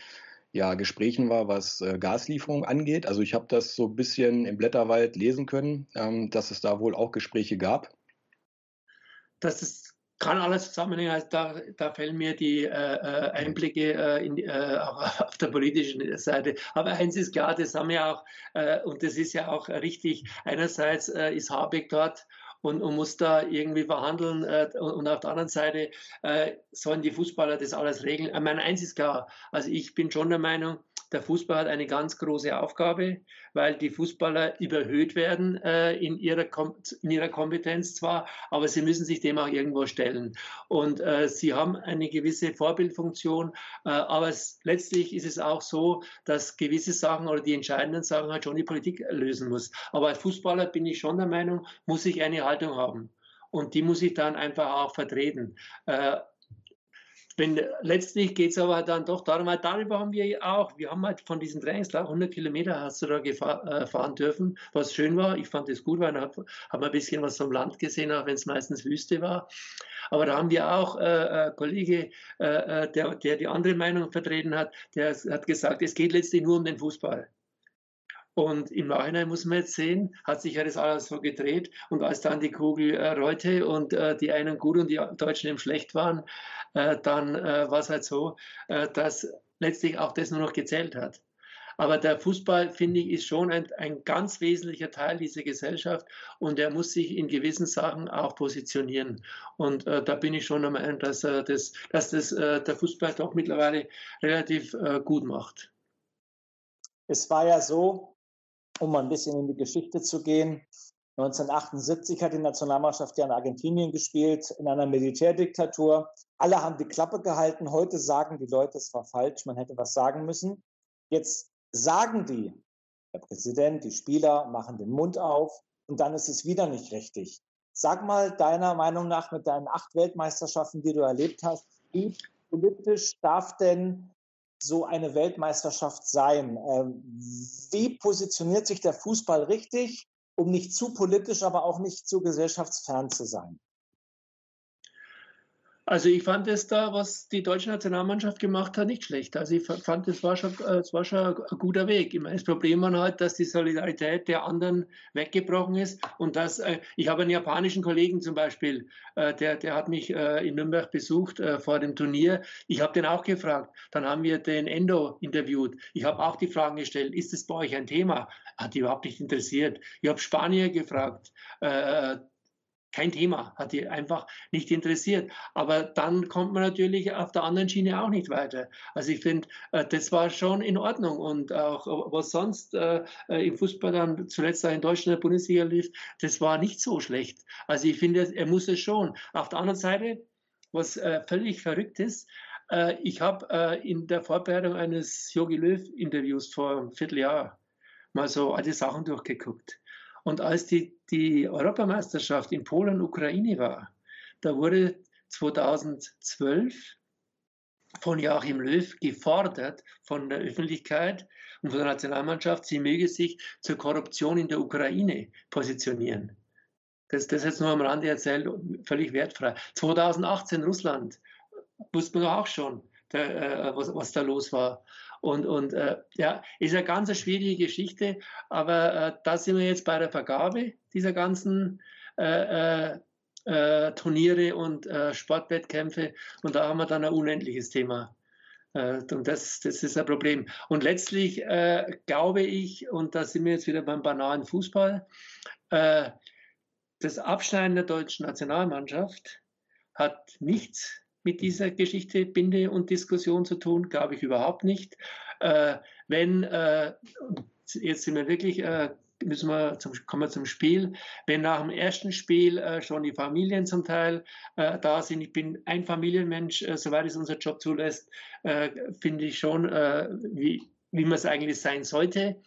ja, Gesprächen war, was äh, Gaslieferung angeht. Also ich habe das so ein bisschen im Blätterwald lesen können, ähm, dass es da wohl auch Gespräche gab. Das ist, kann alles zusammenhängen. Also da, da fällen mir die äh, äh Einblicke äh, in, äh, auf der politischen Seite. Aber eins ist klar, das haben wir auch, äh, und das ist ja auch richtig. Einerseits ist Habeck dort und, und muss da irgendwie verhandeln. Äh, und auf der anderen Seite äh, sollen die Fußballer das alles regeln. Ich meine, eins ist klar, also ich bin schon der Meinung, der Fußball hat eine ganz große Aufgabe, weil die Fußballer überhöht werden äh, in, ihrer in ihrer Kompetenz zwar, aber sie müssen sich dem auch irgendwo stellen. Und äh, sie haben eine gewisse Vorbildfunktion, äh, aber es, letztlich ist es auch so, dass gewisse Sachen oder die entscheidenden Sachen halt schon die Politik lösen muss. Aber als Fußballer bin ich schon der Meinung, muss ich eine Haltung haben. Und die muss ich dann einfach auch vertreten. Wenn, letztlich geht es aber dann doch darum, weil darüber haben wir auch, wir haben halt von diesen Trainingslager 100 Kilometer hast du da gefahr, äh, fahren dürfen, was schön war. Ich fand es gut, weil da haben wir ein bisschen was vom Land gesehen, auch wenn es meistens Wüste war. Aber da haben wir auch äh, äh, Kollege, äh, äh, der, der die andere Meinung vertreten hat, der hat gesagt, es geht letztlich nur um den Fußball. Und im Nachhinein muss man jetzt sehen, hat sich ja das alles so gedreht. Und als dann die Kugel äh, rollte und äh, die einen gut und die Deutschen eben schlecht waren, äh, dann äh, war es halt so, äh, dass letztlich auch das nur noch gezählt hat. Aber der Fußball, finde ich, ist schon ein, ein, ganz wesentlicher Teil dieser Gesellschaft und er muss sich in gewissen Sachen auch positionieren. Und äh, da bin ich schon der Meinung, dass, äh, das, dass das, äh, der Fußball doch mittlerweile relativ äh, gut macht. Es war ja so, um mal ein bisschen in die Geschichte zu gehen, 1978 hat die Nationalmannschaft ja in Argentinien gespielt, in einer Militärdiktatur. Alle haben die Klappe gehalten. Heute sagen die Leute, es war falsch, man hätte was sagen müssen. Jetzt sagen die, der Präsident, die Spieler machen den Mund auf und dann ist es wieder nicht richtig. Sag mal deiner Meinung nach mit deinen acht Weltmeisterschaften, die du erlebt hast, wie politisch darf denn so eine Weltmeisterschaft sein? Ähm, wie positioniert sich der Fußball richtig, um nicht zu politisch, aber auch nicht zu gesellschaftsfern zu sein? Also ich fand es da, was die deutsche Nationalmannschaft gemacht hat, nicht schlecht. Also ich fand, es war schon, es war schon ein guter Weg. Ich meine, das Problem war halt, dass die Solidarität der anderen weggebrochen ist und dass äh, ich habe einen japanischen Kollegen zum Beispiel, äh, der, der hat mich äh, in Nürnberg besucht vor dem Turnier. Ich habe den auch gefragt. Dann haben wir den Endo interviewt. Ich habe auch die Fragen gestellt: Ist es bei euch ein Thema? Hat die überhaupt nicht interessiert. Ich habe Spanier gefragt kein Thema, hat die einfach nicht interessiert. Aber dann kommt man natürlich auf der anderen Schiene auch nicht weiter. Also ich finde, äh, das war schon in Ordnung und auch was sonst äh, äh, im Fußball dann zuletzt auch in Deutschland der Bundesliga lief, das war nicht so schlecht. Also ich finde, er muss es schon. Auf der anderen Seite, was völlig verrückt ist, ich habe in der Vorbereitung eines Jogi Löw Interviews vor einem Vierteljahr mal so alte Sachen durchgeguckt. Und als die, die Europameisterschaft in Polen, Ukraine war, da wurde 2012 von Joachim Löw gefordert von der Öffentlichkeit und von der Nationalmannschaft, sie möge sich zur Korruption in der Ukraine positionieren. Das, das jetzt nur am Rande erzählt, völlig wertfrei. 2018 Russland, wusste man auch schon, der, äh, was, was da los war. Und, und äh, ja, ist eine ganz schwierige Geschichte, aber äh, da sind wir jetzt bei der Vergabe dieser ganzen äh, äh, äh Turniere und äh, Sportwettkämpfe und da haben wir dann ein unendliches Thema. Und das, das ist ein Problem. Und letztlich glaube ich, und da sind wir jetzt wieder beim banalen Fußball, das Abschneiden der deutschen Nationalmannschaft hat nichts mit dieser Geschichte Binde und Diskussion zu tun? Glaube ich überhaupt nicht. Äh, wenn, äh, jetzt sind wir wirklich, äh, müssen wir zum, kommen wir zum Spiel. Wenn nach dem ersten Spiel äh, schon die Familien zum Teil äh, da sind, ich bin ein Familienmensch, äh, soweit es unser Job zulässt, finde ich schon, wie, wie man es eigentlich sein sollte.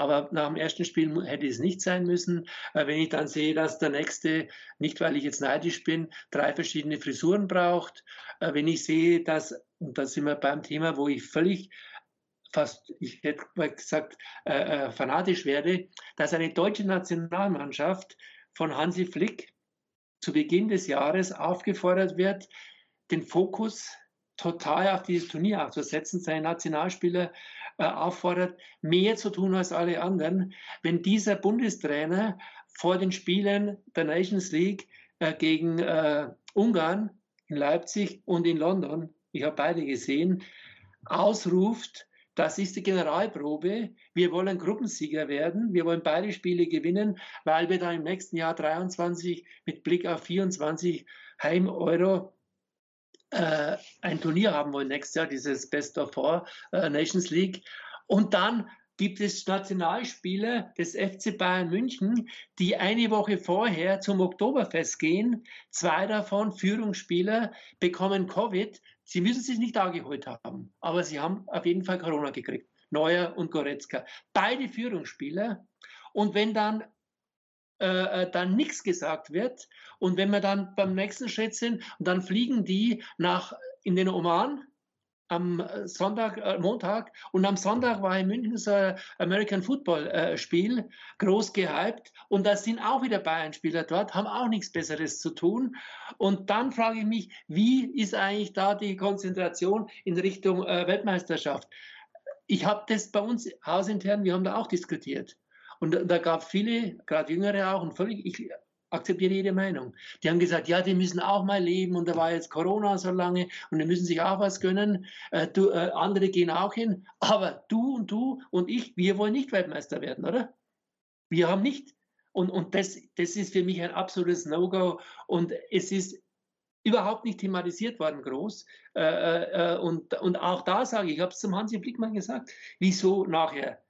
Aber nach dem ersten Spiel hätte es nicht sein müssen. Äh, wenn ich dann sehe, dass der nächste, nicht weil ich jetzt neidisch bin, drei verschiedene Frisuren braucht, äh, wenn ich sehe, dass, und da sind wir beim Thema, wo ich völlig fast, ich hätte mal gesagt, äh, äh, fanatisch werde, dass eine deutsche Nationalmannschaft von Hansi Flick zu Beginn des Jahres aufgefordert wird, den Fokus total auf dieses Turnier aufzusetzen, seine Nationalspieler auffordert, mehr zu tun als alle anderen. Wenn dieser Bundestrainer vor den Spielen der Nations League äh, gegen äh, Ungarn in Leipzig und in London, ich habe beide gesehen, ausruft, das ist die Generalprobe. Wir wollen Gruppensieger werden. Wir wollen beide Spiele gewinnen, weil wir dann im nächsten Jahr 23 mit Blick auf 24 Heim-Euro äh, ein Turnier haben wollen nächstes Jahr, dieses Best of Four äh, Nations League. Und dann gibt es Nationalspieler des FC Bayern München, die eine Woche vorher zum Oktoberfest gehen. Zwei davon, Führungsspieler, bekommen Covid. Sie müssen sich nicht da geholt haben, aber sie haben auf jeden Fall Corona gekriegt. Neuer und Goretzka. Beide Führungsspieler. Und wenn dann äh, äh, dann nichts gesagt wird. Und wenn wir dann beim nächsten Schritt sind, dann fliegen die nach in den Oman am Sonntag, äh, Montag und am Sonntag war in München so ein American Football äh, Spiel, groß gehypt und da sind auch wieder Bayern-Spieler dort, haben auch nichts Besseres zu tun. Und dann frage ich mich, wie ist eigentlich da die Konzentration in Richtung äh, Weltmeisterschaft? Ich habe das bei uns hausintern, wir haben da auch diskutiert. Und da, gab viele, gerade Jüngere auch, und völlig, ich akzeptiere jede Meinung. Die haben gesagt, ja, die müssen auch mal leben und da war jetzt Corona so lange und die müssen sich auch was gönnen. Äh, du, äh, andere gehen auch hin, aber du und du und ich, wir wollen nicht Weltmeister werden, oder? Wir haben nicht. Und, und das, das ist für mich ein absolutes No-Go und es ist überhaupt nicht thematisiert worden groß. Äh, äh, äh und, und auch da sage ich, ich habe es zum Hansi Blickmann gesagt, wieso nachher?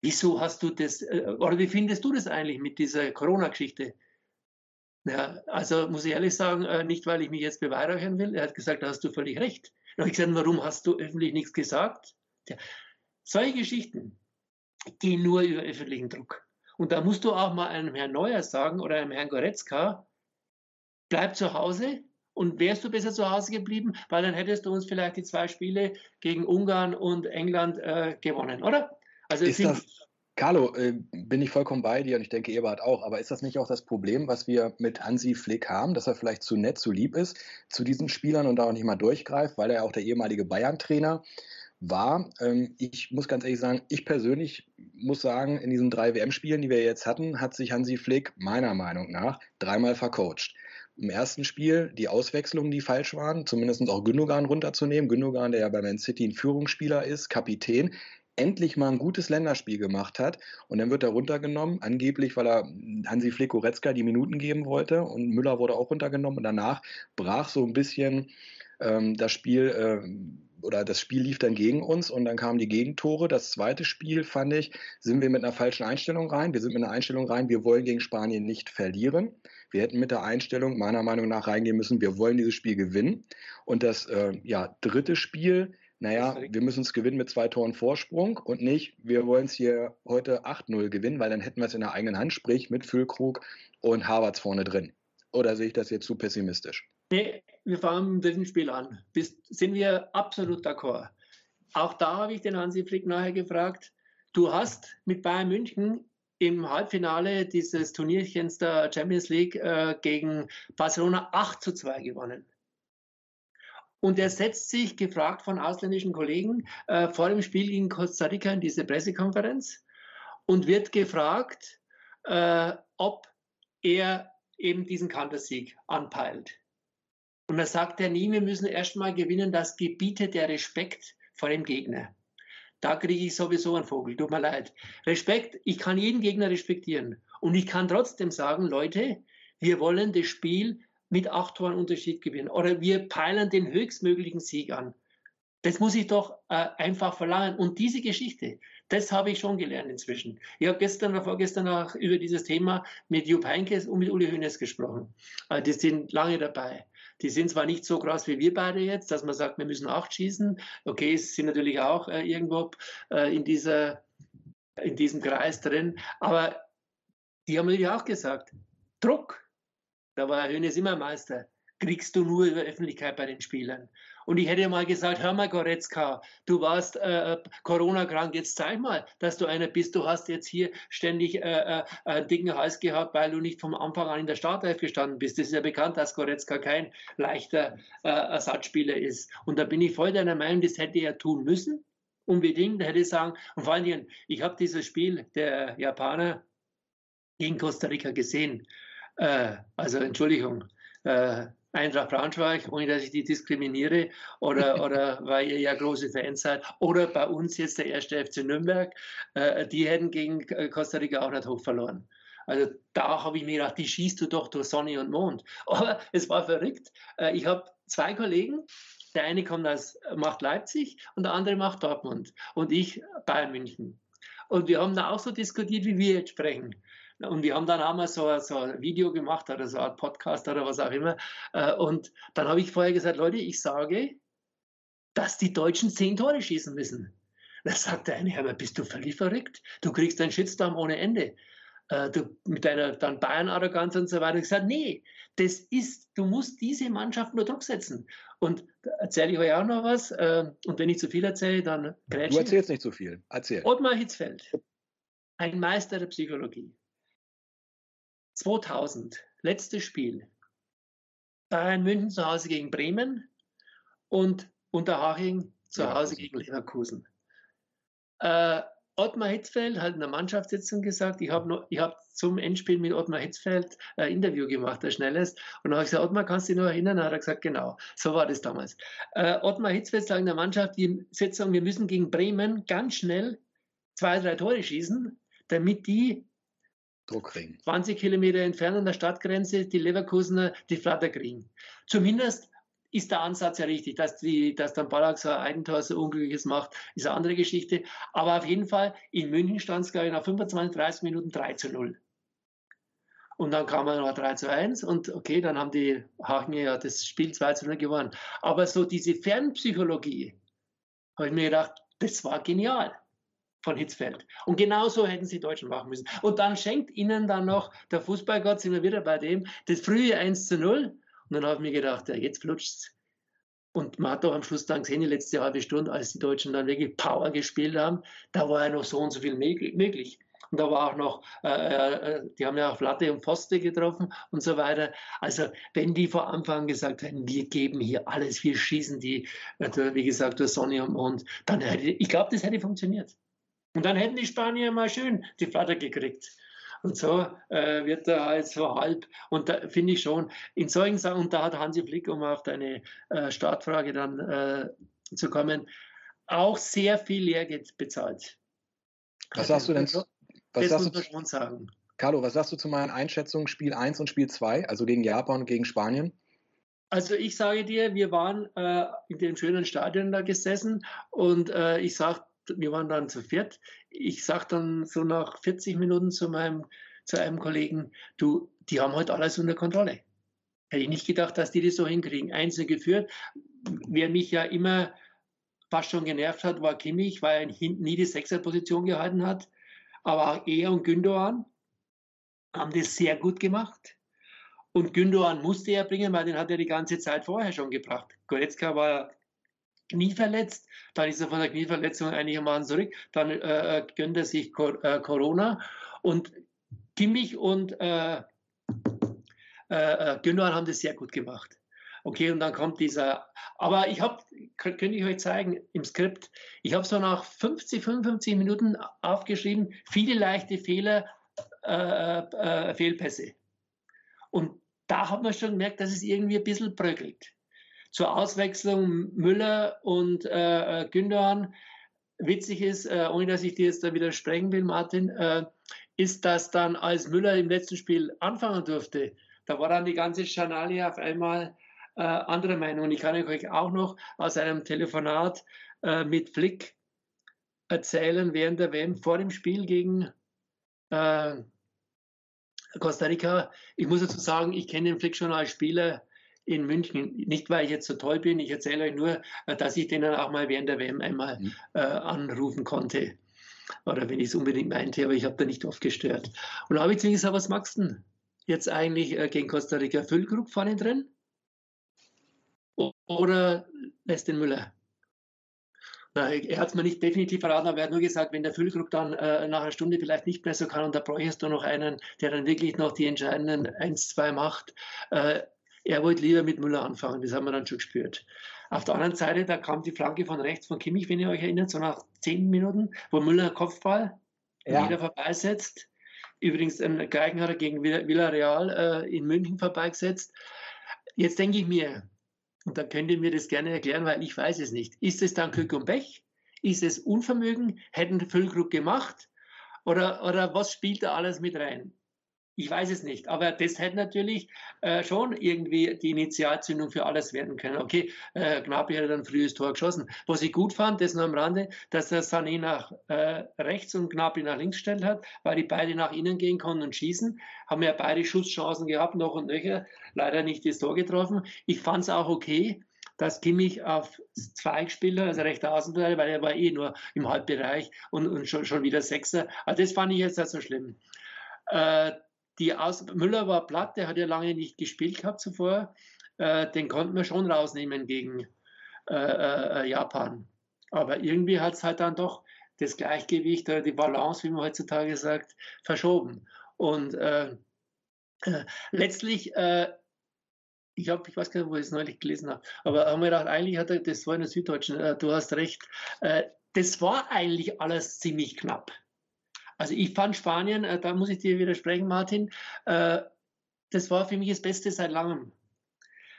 Wieso hast du das, äh, oder wie findest du das eigentlich mit dieser Corona-Geschichte? Ja, also muss ich ehrlich sagen, äh, nicht weil ich mich jetzt beweihräuchern will. Er hat gesagt, da hast du völlig recht. Dann habe ich gesagt, warum hast du öffentlich nichts gesagt? Ja, solche Geschichten gehen nur über öffentlichen Druck. Und da musst du auch mal einem Herrn Neuer sagen oder einem Herrn Goretzka, bleib zu Hause, und wärst du besser zu Hause geblieben, weil dann hättest du uns vielleicht die zwei Spiele gegen Ungarn und England äh, gewonnen, oder? Also ist das, Carlo, äh, bin ich vollkommen bei dir und ich denke Eberhard auch, aber ist das nicht auch das Problem, was wir mit Hansi Flick haben, dass er vielleicht zu nett, zu lieb ist zu diesen Spielern und da auch nicht mal durchgreift, weil er auch der ehemalige Bayern-Trainer war. Ähm, ich muss ganz ehrlich sagen, ich persönlich muss sagen, in diesen drei WM-Spielen, die wir jetzt hatten, hat sich Hansi Flick meiner Meinung nach dreimal vercoacht im ersten Spiel die Auswechslungen, die falsch waren, zumindest auch Gündogan runterzunehmen. Gündogan, der ja bei Man City ein Führungsspieler ist, Kapitän, endlich mal ein gutes Länderspiel gemacht hat und dann wird er runtergenommen, angeblich, weil er Hansi Flick die Minuten geben wollte und Müller wurde auch runtergenommen und danach brach so ein bisschen ähm, das Spiel äh, oder das Spiel lief dann gegen uns und dann kamen die Gegentore. Das zweite Spiel, fand ich, sind wir mit einer falschen Einstellung rein. Wir sind mit einer Einstellung rein, wir wollen gegen Spanien nicht verlieren. Wir hätten mit der Einstellung meiner Meinung nach reingehen müssen, wir wollen dieses Spiel gewinnen. Und das äh, ja, dritte Spiel, naja, wir müssen es gewinnen mit zwei Toren Vorsprung und nicht, wir wollen es hier heute 8-0 gewinnen, weil dann hätten wir es in der eigenen Hand, sprich mit Füllkrug und Havertz vorne drin. Oder sehe ich das jetzt zu pessimistisch? Nee, wir fangen mit diesem Spiel an. Bist, sind wir absolut d'accord. Auch da habe ich den Hansi Flick nachher gefragt. Du hast mit Bayern München im Halbfinale dieses Turnierchens der Champions League äh, gegen Barcelona 8 zu 2 gewonnen. Und er setzt sich, gefragt von ausländischen Kollegen, äh, vor dem Spiel gegen Costa Rica in diese Pressekonferenz und wird gefragt, äh, ob er eben diesen Kantersieg anpeilt. Und da sagt er nie, wir müssen erstmal gewinnen, das gebietet der Respekt vor dem Gegner. Da kriege ich sowieso einen Vogel, tut mir leid. Respekt, ich kann jeden Gegner respektieren. Und ich kann trotzdem sagen, Leute, wir wollen das Spiel mit acht Toren Unterschied gewinnen. Oder wir peilen den höchstmöglichen Sieg an. Das muss ich doch äh, einfach verlangen. Und diese Geschichte, das habe ich schon gelernt inzwischen. Ich habe gestern oder vorgestern auch über dieses Thema mit Jupp Heynckes und mit Uli Hoeneß gesprochen. Äh, die sind lange dabei. Die sind zwar nicht so groß wie wir beide jetzt, dass man sagt, wir müssen acht schießen. Okay, sie sind natürlich auch äh, irgendwo äh, in, dieser, in diesem Kreis drin. Aber die haben natürlich auch gesagt, Druck, da war Hönes immer Meister, kriegst du nur über Öffentlichkeit bei den Spielern. Und ich hätte mal gesagt, hör mal Goretzka, du warst äh, Corona-krank, jetzt zeig mal, dass du einer bist. Du hast jetzt hier ständig äh, äh, einen dicken Hals gehabt, weil du nicht vom Anfang an in der Startelf gestanden bist. Das ist ja bekannt, dass Goretzka kein leichter äh, Ersatzspieler ist. Und da bin ich voll deiner Meinung, das hätte er tun müssen. Unbedingt, da hätte ich sagen, und vor allen Dingen, ich habe dieses Spiel der Japaner gegen Costa Rica gesehen. Äh, also Entschuldigung, äh, Eintracht Braunschweig, ohne dass ich die diskriminiere, oder, oder weil ihr ja große Fans seid, oder bei uns jetzt der erste FC Nürnberg, äh, die hätten gegen äh, Costa Rica auch nicht hoch verloren. Also da habe ich mir gedacht, die schießt du doch durch Sonne und Mond. Aber es war verrückt. Äh, ich habe zwei Kollegen, der eine kommt aus, macht Leipzig und der andere macht Dortmund und ich Bayern München. Und wir haben da auch so diskutiert, wie wir jetzt sprechen. Und wir haben dann auch mal so, so ein Video gemacht oder so ein Podcast oder was auch immer. Äh, und dann habe ich vorher gesagt, Leute, ich sage, dass die Deutschen zehn Tore schießen müssen. Da sagt der eine, aber bist du völlig verrückt? Du kriegst einen Shitstorm ohne Ende. Äh, du, mit deiner dann Bayern-Arroganz und so weiter. Ich gesagt, nee, das ist, du musst diese Mannschaft nur Druck setzen. Und da erzähle ich euch auch noch was. Äh, und wenn ich zu viel erzähle, dann grätschen. Du erzählst nicht zu viel. Erzähl. Ottmar Hitzfeld, ein Meister der Psychologie. 2000, letztes Spiel. Bayern München zu Hause gegen Bremen und Unterhaching zu Hause gegen Leverkusen. Äh, Ottmar Hitzfeld hat in der Mannschaftssitzung gesagt, ich habe hab zum Endspiel mit Ottmar Hitzfeld ein Interview gemacht, ein schnelles. Und dann habe ich gesagt, Ottmar, kannst du dich noch erinnern? Dann hat er gesagt, genau, so war das damals. Äh, Ottmar Hitzfeld sagt in der Mannschaft, die Sitzung, wir müssen gegen Bremen ganz schnell zwei, drei Tore schießen, damit die Druck kriegen. 20 Kilometer entfernt an der Stadtgrenze die Leverkusener die Flatter kriegen. Zumindest ist der Ansatz ja richtig, dass, die, dass dann Ballack so ein Eigentor so Unglückliches macht, ist eine andere Geschichte. Aber auf jeden Fall, in München stand es, glaube ich, nach 25, 30 Minuten 3 zu 0. Und dann kam man noch 3 zu 1 und okay, dann haben die Hachen ja das Spiel 2 zu 0 gewonnen. Aber so diese Fernpsychologie, habe ich mir gedacht, das war genial von Hitzfeld. Und genauso hätten sie Deutschen machen müssen. Und dann schenkt ihnen dann noch der Fußballgott, sind wir wieder bei dem, das frühe 1 zu 0. Und dann habe ich mir gedacht, ja, jetzt flutscht's. Und man hat doch am Schluss dann gesehen, die letzte halbe Stunde, als die Deutschen dann wirklich Power gespielt haben, da war ja noch so und so viel möglich. Und da war auch noch, äh, äh, die haben ja auch Latte und Pfoste getroffen und so weiter. Also wenn die vor Anfang gesagt hätten, wir geben hier alles, wir schießen die, äh, wie gesagt, durch Sonne und Mond, dann hätte, ich glaube, das hätte funktioniert. Und dann hätten die Spanier mal schön die Flatter gekriegt. Und so äh, wird er halt so halb. Und da finde ich schon, in solchen Sachen, und da hat Hansi Flick, um auf deine äh, Startfrage dann äh, zu kommen, auch sehr viel Lehrgeld bezahlt. Was sagst du denn? so? Was das muss man schon sagen. Carlo, was sagst du zu meinen Einschätzungen Spiel 1 und Spiel 2, also gegen Japan und gegen Spanien? Also ich sage dir, wir waren äh, in dem schönen Stadion da gesessen und äh, ich sage, wir waren dann zu viert. Ich sage dann so nach 40 Minuten zu meinem zu einem Kollegen, du, die haben heute alles unter Kontrolle. Hätte ich nicht gedacht, dass die das so hinkriegen. Einzeln geführt. Wer mich ja immer fast schon genervt hat, war Kimmich, weil er hinten nie die Sechserposition gehalten hat aber auch er und Gündogan haben das sehr gut gemacht. Und Gündogan musste er bringen, weil den hat er die ganze Zeit vorher schon gebracht. Goretzka war knieverletzt, dann ist er von der Knieverletzung einigermaßen zurück, dann äh, äh gönnt er sich Cor äh, Corona und Kimmich und äh, äh, äh, Gündogan haben das sehr gut gemacht. Okay, und dann kommt dieser, aber ich habe, könnte ich euch zeigen im Skript, ich habe so nach 50, 55 Minuten aufgeschrieben, viele leichte Fehler, äh, äh, Fehlpässe. Und da hat man schon gemerkt, dass es irgendwie ein bisschen bröckelt. Zur Auswechslung Müller und äh, äh Gündogan, witzig ist, äh, ohne dass ich dir jetzt da widersprechen will, Martin, äh, ist, dass dann, als Müller im letzten Spiel anfangen durfte, da war dann die ganze Schanalie auf einmal äh, andere Meinung. Ich kann euch auch noch aus einem Telefonat äh, mit Flick erzählen während der WM vor dem Spiel gegen äh, Costa Rica. Ich muss dazu sagen, ich kenne den Flick schon als Spieler in München. Nicht, weil ich jetzt so toll bin, ich erzähle euch nur, äh, dass ich den dann auch mal während der WM einmal mhm. äh, anrufen konnte. Oder wenn ich es unbedingt meinte, aber ich habe da nicht oft gestört. Und da habe ich zu gesagt, was magst du denn jetzt eigentlich äh, gegen Costa Rica? Füllkrug vorne drin? oder lässt den Müller? Na, er hat es mir nicht definitiv verraten, aber er hat nur gesagt, wenn der Füllkrug dann äh, nach einer Stunde vielleicht nicht mehr so kann und da bräuchtest du noch einen, der dann wirklich noch die entscheidenden 1, 2 macht. Äh, er wollte lieber mit Müller anfangen, das haben wir dann schon gespürt. Auf der anderen Seite, da kam die Flanke von rechts von Kimmich, wenn ihr euch erinnert, so nach zehn Minuten, wo Müller Kopfball ja. wieder vorbeisetzt. Übrigens, den gleichen hat er gegen Villarreal äh, in München vorbeigesetzt. Jetzt denke ich mir, und da könnt ihr mir das gerne erklären, weil ich weiß es nicht. Ist es dann Glück und Pech? Ist es Unvermögen? Hätten Füllkrug gemacht? Oder, oder was spielt da alles mit rein? Ich weiß es nicht, aber das hätte natürlich äh, schon irgendwie die Initialzündung für alles werden können. Okay, äh, Gnabry hat dann frühes Tor geschossen. Was ich gut fand, das nur am Rande, dass der Sané nach äh, rechts und Gnabry nach links gestellt hat, weil die beide nach innen gehen konnten und schießen. Haben ja beide Schusschancen gehabt, noch und nöcher. Leider nicht das Tor getroffen. Ich fand es auch okay, dass Kimmich auf zwei gespielt hat, also rechter Außenverteidiger, weil er war eh nur im Halbbereich und, und schon, schon wieder Sechser. Also das fand ich jetzt nicht so schlimm. Äh, die Aus Müller war platt, der hat ja lange nicht gespielt gehabt zuvor. Äh, den konnten wir schon rausnehmen gegen äh, äh, Japan. Aber irgendwie hat es halt dann doch das Gleichgewicht oder die Balance, wie man heutzutage sagt, verschoben. Und äh, äh, letztlich, äh, ich habe, ich weiß gar nicht, wo ich es neulich gelesen habe, aber haben wir gedacht, eigentlich hat er, das war in der Süddeutschen, du hast recht, das war eigentlich alles ziemlich knapp. Also ich fand Spanien, äh, da muss ich dir widersprechen, Martin, äh, das war für mich das Beste seit langem.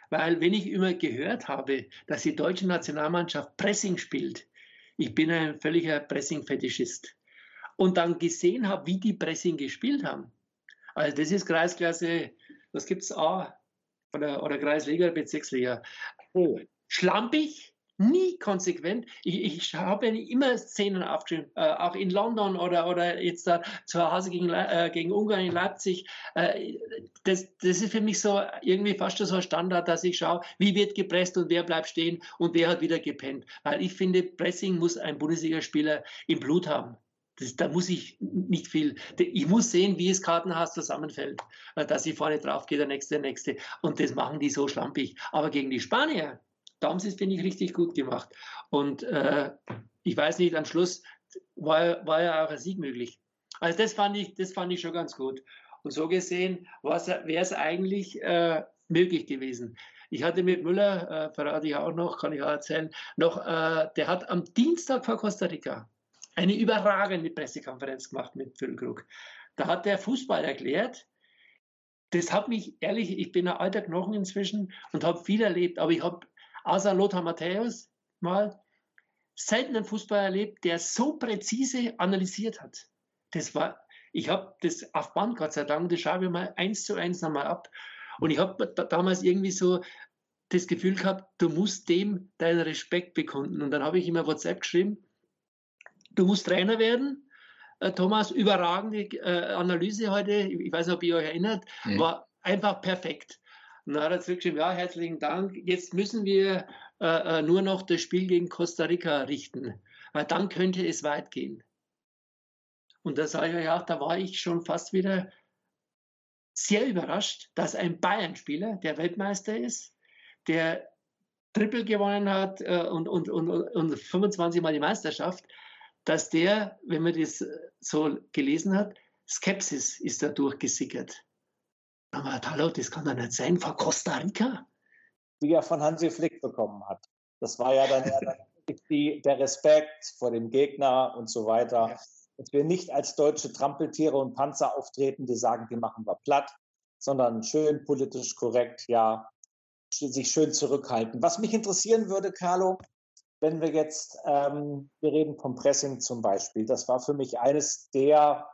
Weil wenn ich immer gehört habe, dass die deutsche Nationalmannschaft Pressing spielt, ich bin ein völliger Pressing-Fetischist, und dann gesehen habe, wie die Pressing gespielt haben, also das ist Kreisklasse, was gibt es A? Oder, oder Kreisliga, Bezirksliga. schlampig, nie konsequent. Ich, ich habe immer Szenen aufgeschrieben, äh, auch in London oder, oder jetzt da zu Hause gegen, äh, gegen Ungarn in Leipzig. Äh, das, das ist für mich so irgendwie fast so ein Standard, dass ich schaue, wie wird gepresst und wer bleibt stehen und wer hat wieder gepennt. Weil ich finde, Pressing muss ein Bundesligaspieler im Blut haben. Das, da muss ich nicht viel. Ich muss sehen, wie es Kartenhaus zusammenfällt, äh, dass ich vorne drauf gehe, der nächste, der nächste. Und das machen die so schlampig. Aber gegen die Spanier, da haben sie es, finde ich, richtig gut gemacht. Und äh, ich weiß nicht, am Schluss war, war ja auch ein Sieg möglich. Also das fand ich, das fand ich schon ganz gut. Und so gesehen wäre es eigentlich äh, möglich gewesen. Ich hatte mit Müller, äh, verrate ich auch noch, kann ich auch erzählen, noch, äh, der hat am Dienstag vor Costa Rica eine überragende Pressekonferenz gemacht mit Füllkrug. Da hat der Fußball erklärt, das hat mich ehrlich, ich bin ein alter Knochen inzwischen und habe viel erlebt, aber ich habe außer Lothar Matthäus mal selten einen Fußball erlebt, der so präzise analysiert hat. Das war, ich habe das auf Band, Gott sei Dank, das schaue ich mal eins zu eins nochmal ab. Und ich habe damals irgendwie so das Gefühl gehabt, du musst dem deinen Respekt bekunden. Und dann habe ich immer WhatsApp geschrieben, du musst Trainer werden. Äh, Thomas, überragende äh, Analyse heute, ich weiß nicht, ob ihr euch erinnert, mhm. war einfach perfekt. Und dann hat er zurückgeschrieben, ja, herzlichen Dank. Jetzt müssen wir äh, äh, nur noch das Spiel gegen Costa Rica richten, weil dann könnte es weit gehen. Und da sage ich euch auch, da war ich schon fast wieder sehr überrascht, dass ein Bayern-Spieler, der Weltmeister ist, der Triple gewonnen hat äh, und, und, und, und 25 Mal die Meisterschaft, dass der, wenn man das so gelesen hat, Skepsis ist da durchgesickert. Aber hallo, das kann doch nicht sein, vor Costa Rica. Die er von Hansi Flick bekommen hat. Das war ja dann die, der Respekt vor dem Gegner und so weiter. Ja. Dass wir nicht als deutsche Trampeltiere und Panzer auftreten, die sagen, die machen wir platt, sondern schön politisch korrekt, ja, sich schön zurückhalten. Was mich interessieren würde, Carlo, wenn wir jetzt, ähm, wir reden vom Pressing zum Beispiel, das war für mich eines der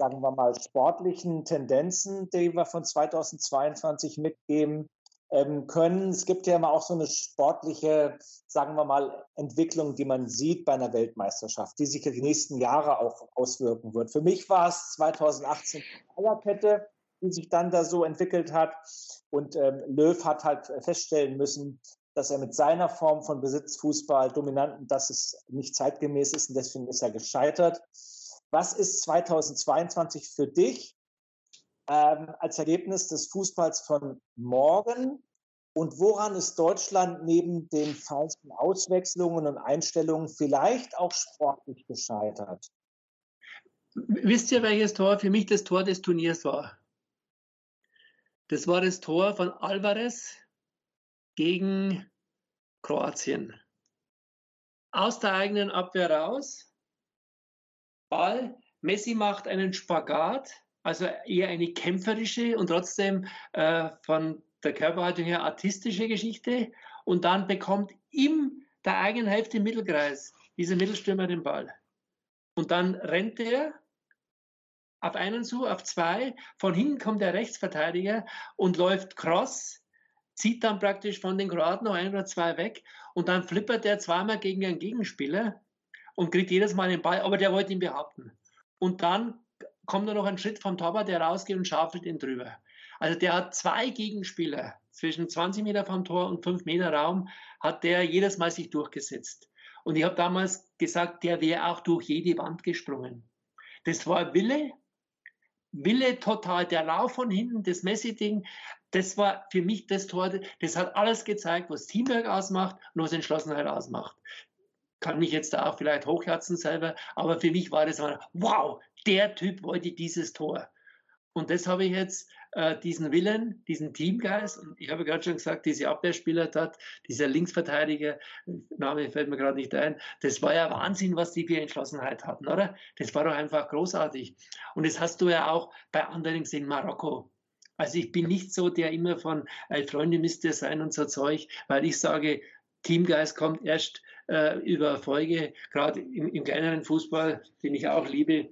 sagen wir mal, sportlichen Tendenzen, die wir von 2022 mitgeben ähm, können. Es gibt ja immer auch so eine sportliche, sagen wir mal, Entwicklung, die man sieht bei einer Weltmeisterschaft, die sich die nächsten Jahre auch auswirken wird. Für mich war es 2018 die Eierkette, die sich dann da so entwickelt hat. Und ähm, Löw hat halt feststellen müssen, dass er mit seiner Form von Besitzfußball dominanten, dass es nicht zeitgemäß ist und deswegen ist er gescheitert. Was ist 2022 für dich ähm, als Ergebnis des Fußballs von morgen? Und woran ist Deutschland neben den falschen Auswechslungen und Einstellungen vielleicht auch sportlich gescheitert? Wisst ihr, welches Tor für mich das Tor des Turniers war? Das war das Tor von Alvarez gegen Kroatien. Aus der eigenen Abwehr raus, Ball. Messi macht einen Spagat, also eher eine kämpferische und trotzdem äh, von der Körperhaltung her artistische Geschichte. Und dann bekommt im der eigenen Hälfte im Mittelkreis dieser Mittelstürmer den Ball. Und dann rennt er auf einen zu, auf zwei. Von hinten kommt der Rechtsverteidiger und läuft cross, zieht dann praktisch von den Kroaten noch ein oder zwei weg. Und dann flippert er zweimal gegen einen Gegenspieler und kriegt jedes Mal den Ball, aber der wollte ihn behaupten. Und dann kommt er noch ein Schritt vom Torwart, der rausgeht und schaufelt ihn drüber. Also der hat zwei Gegenspieler zwischen 20 Meter vom Tor und 5 Meter Raum, hat der jedes Mal sich durchgesetzt. Und ich habe damals gesagt, der wäre auch durch jede Wand gesprungen. Das war Wille, Wille total, der Lauf von hinten, das Messi-Ding, das war für mich das Tor, das hat alles gezeigt, was Teamwork ausmacht und was Entschlossenheit ausmacht kann mich jetzt da auch vielleicht hochherzen selber, aber für mich war das immer, wow, der Typ wollte dieses Tor. Und das habe ich jetzt, äh, diesen Willen, diesen Teamgeist, und ich habe gerade schon gesagt, diese Abwehrspieler dort, dieser Linksverteidiger, Name fällt mir gerade nicht ein, das war ja Wahnsinn, was die für Entschlossenheit hatten, oder? Das war doch einfach großartig. Und das hast du ja auch bei anderen gesehen, Marokko. Also ich bin nicht so, der immer von äh, Freunde müsste sein und so Zeug, weil ich sage, Teamgeist kommt erst äh, über Erfolge, gerade im, im kleineren Fußball, den ich auch liebe.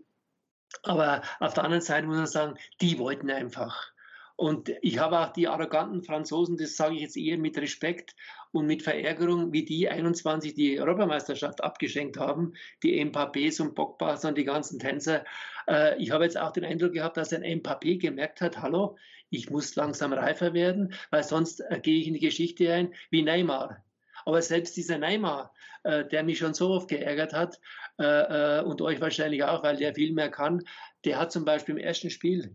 Aber auf der anderen Seite muss man sagen, die wollten einfach. Und ich habe auch die arroganten Franzosen, das sage ich jetzt eher mit Respekt und mit Verärgerung, wie die 21 die Europameisterschaft abgeschenkt haben, die Mbappés und Pogbas und die ganzen Tänzer. Äh, ich habe jetzt auch den Eindruck gehabt, dass ein Mbappé gemerkt hat, hallo, ich muss langsam reifer werden, weil sonst äh, gehe ich in die Geschichte ein wie Neymar. Aber selbst dieser Neymar, äh, der mich schon so oft geärgert hat äh, äh, und euch wahrscheinlich auch, weil der viel mehr kann, der hat zum Beispiel im ersten Spiel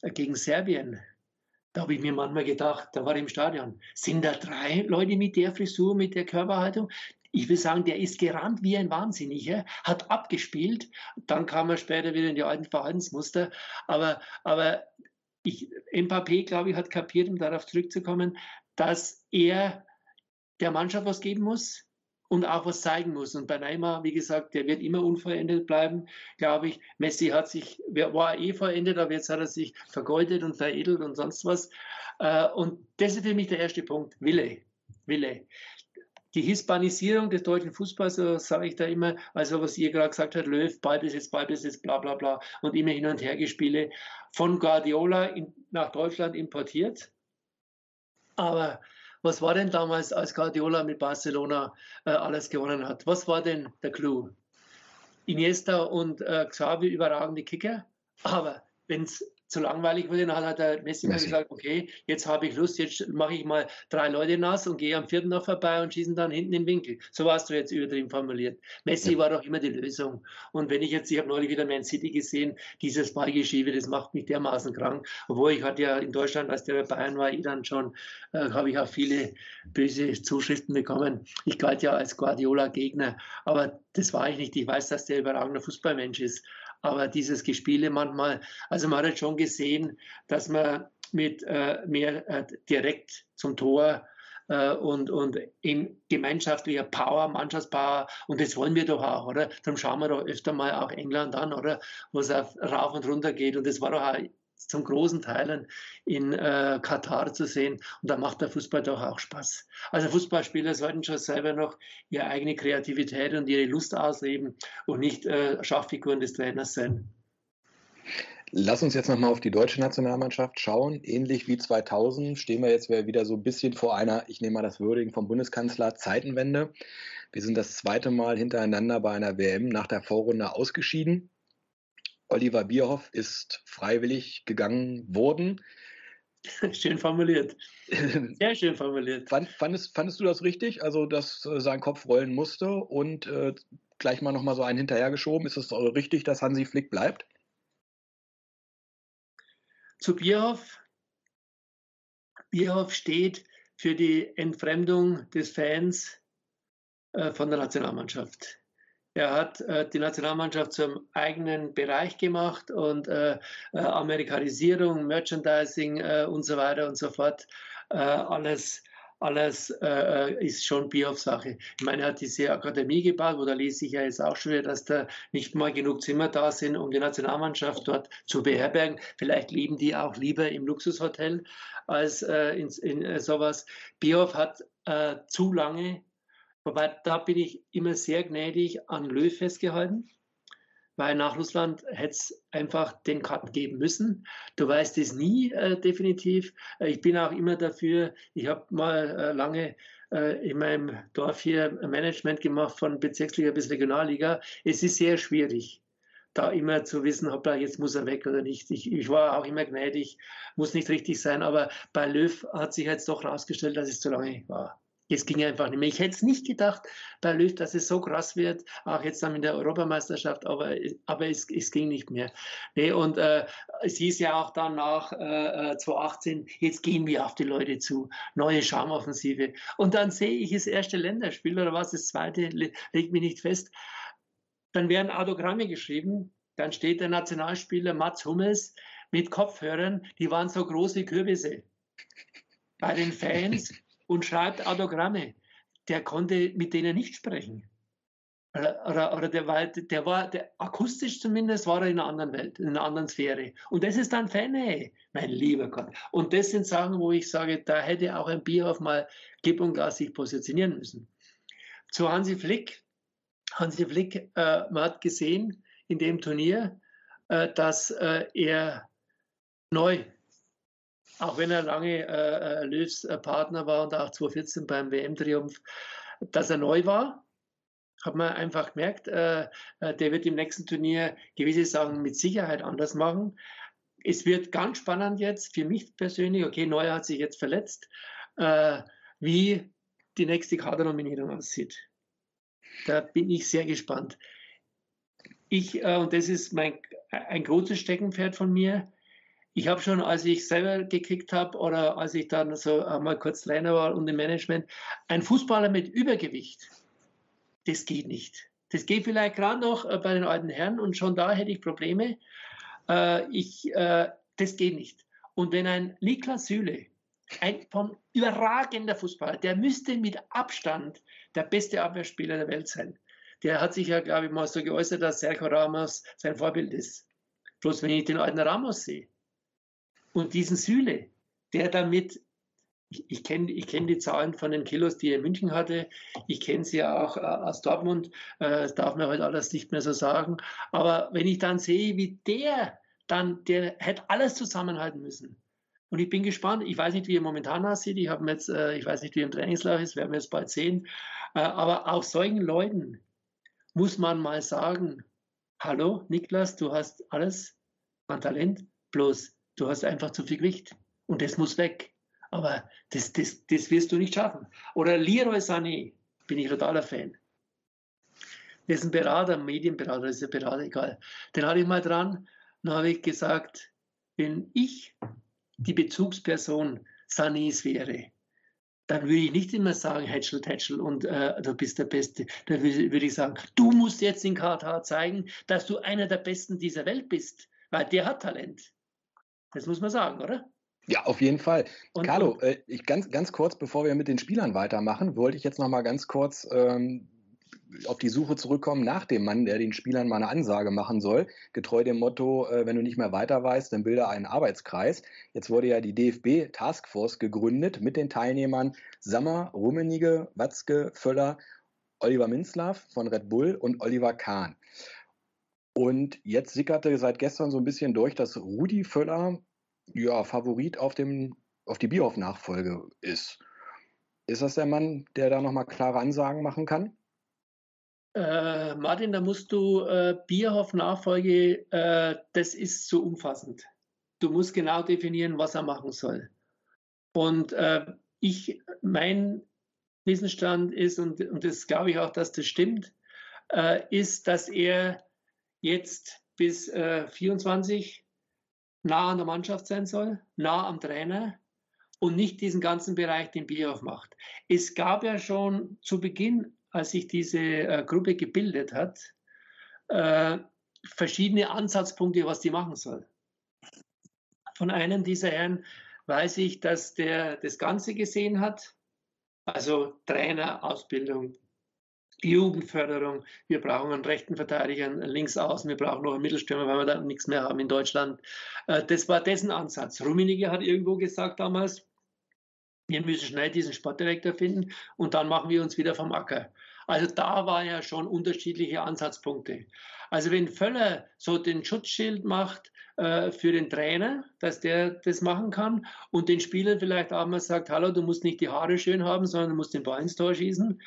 äh, gegen Serbien, da habe ich mir manchmal gedacht, da war ich im Stadion, sind da drei Leute mit der Frisur, mit der Körperhaltung? Ich will sagen, der ist gerannt wie ein Wahnsinniger, hat abgespielt, dann kam er später wieder in die alten Verhaltensmuster. Aber, aber ich, Mbappé, glaube ich, hat kapiert, um darauf zurückzukommen, dass er der Mannschaft was geben muss und auch was zeigen muss. Und bei Neymar, wie gesagt, der wird immer unverändert bleiben, glaube ich. Messi hat sich, war eh verändert, aber jetzt hat er sich vergoldet und veredelt und sonst was. Äh, und das ist für mich der erste Punkt, Wille. Wille. Die Hispanisierung des deutschen Fußballs, so sage ich da immer, also was ihr gerade gesagt habt, Löw, Ballbesitz, Ballbesitz, bla bla bla und immer hin und her gespiele, von Guardiola in, nach Deutschland importiert. Aber was war denn damals, als Guardiola mit Barcelona äh, alles gewonnen hat? Was war denn der Clou? Iniesta und äh, Xavi überragende Kicker, aber wenn es zu langweilig wurde. Dann hat der Messi, Messi. gesagt, okay, jetzt habe ich Lust, jetzt mache ich mal drei Leute nass und gehe am vierten noch vorbei und schießen dann hinten den Winkel. So warst du jetzt übertrieben formuliert. Messi ja. war doch immer die Lösung. Und wenn ich jetzt, ich habe neulich wieder Man City gesehen, dieses Ballgeschiebe, das macht mich dermaßen krank. Obwohl ich hatte ja in Deutschland, als der bei Bayern war, ich dann schon, äh, habe ich auch viele böse Zuschriften bekommen. Ich galt ja als Guardiola-Gegner, aber das war ich nicht. Ich weiß, dass der überragender Fußballmensch ist. Aber dieses Gespiele manchmal, also man hat halt schon gesehen, dass man mit äh, mehr äh, direkt zum Tor äh, und, und in gemeinschaftlicher Power, Mannschaftspower, und das wollen wir doch auch, oder? Darum schauen wir doch öfter mal auch England an, oder? Wo es rauf und runter geht. Und das war doch auch zum großen Teilen in äh, Katar zu sehen. Und da macht der Fußball doch auch Spaß. Also Fußballspieler sollten schon selber noch ihre eigene Kreativität und ihre Lust ausleben und nicht äh, Schauffiguren des Trainers sein. Lass uns jetzt nochmal auf die deutsche Nationalmannschaft schauen. Ähnlich wie 2000 stehen wir jetzt wieder so ein bisschen vor einer, ich nehme mal das Würdigen vom Bundeskanzler, Zeitenwende. Wir sind das zweite Mal hintereinander bei einer WM nach der Vorrunde ausgeschieden. Oliver Bierhoff ist freiwillig gegangen worden. Schön formuliert. Sehr schön formuliert. Fand, fandest, fandest du das richtig? Also, dass äh, sein Kopf rollen musste und äh, gleich mal nochmal so einen hinterhergeschoben. Ist es richtig, dass Hansi Flick bleibt? Zu Bierhoff. Bierhoff steht für die Entfremdung des Fans äh, von der Nationalmannschaft. Er hat äh, die Nationalmannschaft zum eigenen Bereich gemacht und äh, äh, Amerikanisierung, Merchandising äh, und so weiter und so fort. Äh, alles alles ist schon Bierhoff-Sache. Ich meine, er hat diese Akademie gebaut, wo da lese ich ja jetzt auch schon wieder, dass da nicht mal genug Zimmer da sind, um die Nationalmannschaft dort zu beherbergen. Vielleicht leben die auch lieber im Luxushotel als in, in sowas. Bierhoff hat zu lange Wobei, da bin ich immer sehr gnädig an Löw festgehalten, weil nach Russland hätte es einfach den Cut geben müssen. Du weißt es nie äh, definitiv. Äh, ich bin auch immer dafür, ich habe mal äh, lange äh, in meinem Dorf hier Management gemacht von Bezirksliga bis Regionalliga. Es ist sehr schwierig da immer zu wissen, hoppla, jetzt muss er weg oder nicht. Ich, ich, war auch immer gnädig, muss nicht richtig sein, aber bei Löw hat sich jetzt doch herausgestellt, dass es zu lange war. Es ging einfach nicht mehr. Ich hätte es nicht gedacht bei Löw, dass es so krass wird, auch jetzt dann in der Europameisterschaft, aber, aber es, es ging nicht mehr. Nee, und äh, es hieß ja auch dann nach äh, 2018, äh, jetzt gehen wir auf die Leute zu, neue Charmoffensive. Und dann sehe ich das erste Länderspiel oder was, das zweite, legt mich nicht fest. Dann werden Autogramme geschrieben, dann steht der Nationalspieler Mats Hummels mit Kopfhörern, die waren so groß wie Kürbisse. Bei den Fans und schreibt Autogramme. Der konnte mit denen nicht sprechen. Oder, oder, oder der war, der war der, akustisch zumindest war er in einer anderen Welt, in einer anderen Sphäre. Und das ist dann Fan, mein lieber Gott. Und das sind Sachen, wo ich sage, da hätte auch ein Bierhoff mal Gib und Gas sich positionieren müssen. Zu Hansi Flick. Hansi Flick, äh, man hat gesehen in dem Turnier, äh, dass äh, er neu auch wenn er lange äh, äh Löws äh, Partner war und auch 2014 beim WM-Triumph, dass er neu war. Hat man einfach gemerkt, äh, äh, der wird im nächsten Turnier gewisse Sachen mit Sicherheit anders machen. Es wird ganz spannend jetzt für mich persönlich. Okay, Neuer hat sich jetzt verletzt, äh, wie die nächste Kadernominierung aussieht. Da bin ich sehr gespannt. Ich, äh, und das ist mein, ein großes Steckenpferd von mir, ich habe schon, als ich selber gekickt habe oder als ich dann so einmal kurz Trainer war und im Management, ein Fußballer mit Übergewicht, das geht nicht. Das geht vielleicht gerade noch äh, bei den alten Herren und schon da hätte ich Probleme. Äh, ich, äh, das geht nicht. Und wenn ein Niklas Süle, ein von überragender Fußballer, der müsste mit Abstand der beste Abwehrspieler der Welt sein. Der hat sich ja, glaube ich, mal so geäußert, dass Sergio Ramos sein Vorbild ist. Bloß wenn ich den alten Ramos sehe, und diesen Süle, der damit, ich, ich kenne ich kenn die Zahlen von den Kilos, die er in München hatte, ich kenne sie ja auch äh, aus Dortmund, äh, das darf man heute alles nicht mehr so sagen. Aber wenn ich dann sehe, wie der dann, der hätte alles zusammenhalten müssen. Und ich bin gespannt, ich weiß nicht, wie er momentan aussieht, ich, jetzt, äh, ich weiß nicht, wie er im Trainingslauf ist, werden wir jetzt bald sehen. Äh, aber auch solchen Leuten muss man mal sagen, hallo Niklas, du hast alles an Talent, bloß Du hast einfach zu viel Gewicht und das muss weg. Aber das, das, das wirst du nicht schaffen. Oder Leroy Sané, bin ich totaler Fan. Der ist ein Berater, ein Medienberater, ist ein Berater, egal. Den hatte ich mal dran, dann habe ich gesagt, wenn ich die Bezugsperson Sanés wäre, dann würde ich nicht immer sagen, Hätschel, Tätschel und äh, du bist der Beste. Dann würde ich sagen, du musst jetzt in Katar zeigen, dass du einer der Besten dieser Welt bist, weil der hat Talent. Das muss man sagen, oder? Ja, auf jeden Fall. Und, Carlo, äh, ich ganz, ganz kurz, bevor wir mit den Spielern weitermachen, wollte ich jetzt noch mal ganz kurz ähm, auf die Suche zurückkommen nach dem Mann, der den Spielern mal eine Ansage machen soll. Getreu dem Motto, äh, wenn du nicht mehr weiter weißt, dann bilde einen Arbeitskreis. Jetzt wurde ja die DFB Taskforce gegründet mit den Teilnehmern Sammer, Rummenige, Watzke, Völler, Oliver Minzlaff von Red Bull und Oliver Kahn. Und jetzt sickerte seit gestern so ein bisschen durch, dass Rudi Völler ja Favorit auf, dem, auf die Bierhoff-Nachfolge ist. Ist das der Mann, der da nochmal klare Ansagen machen kann? Äh, Martin, da musst du äh, Bierhoff-Nachfolge, äh, das ist zu umfassend. Du musst genau definieren, was er machen soll. Und äh, ich, mein Wissensstand ist, und, und das glaube ich auch, dass das stimmt, äh, ist, dass er jetzt bis äh, 24 nah an der Mannschaft sein soll, nah am Trainer und nicht diesen ganzen Bereich, den Bierhoff macht. Es gab ja schon zu Beginn, als sich diese äh, Gruppe gebildet hat, äh, verschiedene Ansatzpunkte, was die machen soll. Von einem dieser Herren weiß ich, dass der das Ganze gesehen hat, also Trainer, Ausbildung, Jugendförderung, wir brauchen einen rechten Verteidiger, einen Linksaußen, wir brauchen noch einen Mittelstürmer, weil wir da nichts mehr haben in Deutschland. Äh, das war dessen Ansatz. Rummenigge hat irgendwo gesagt damals, wir müssen schnell diesen Sportdirektor finden und dann machen wir uns wieder vom Acker. Also da waren ja schon unterschiedliche Ansatzpunkte. Also wenn Völler so den Schutzschild macht äh, für den Trainer, dass der das machen kann und den Spieler vielleicht auch mal sagt, hallo, du musst nicht die Haare schön haben, sondern du musst den Ball ins Tor schießen,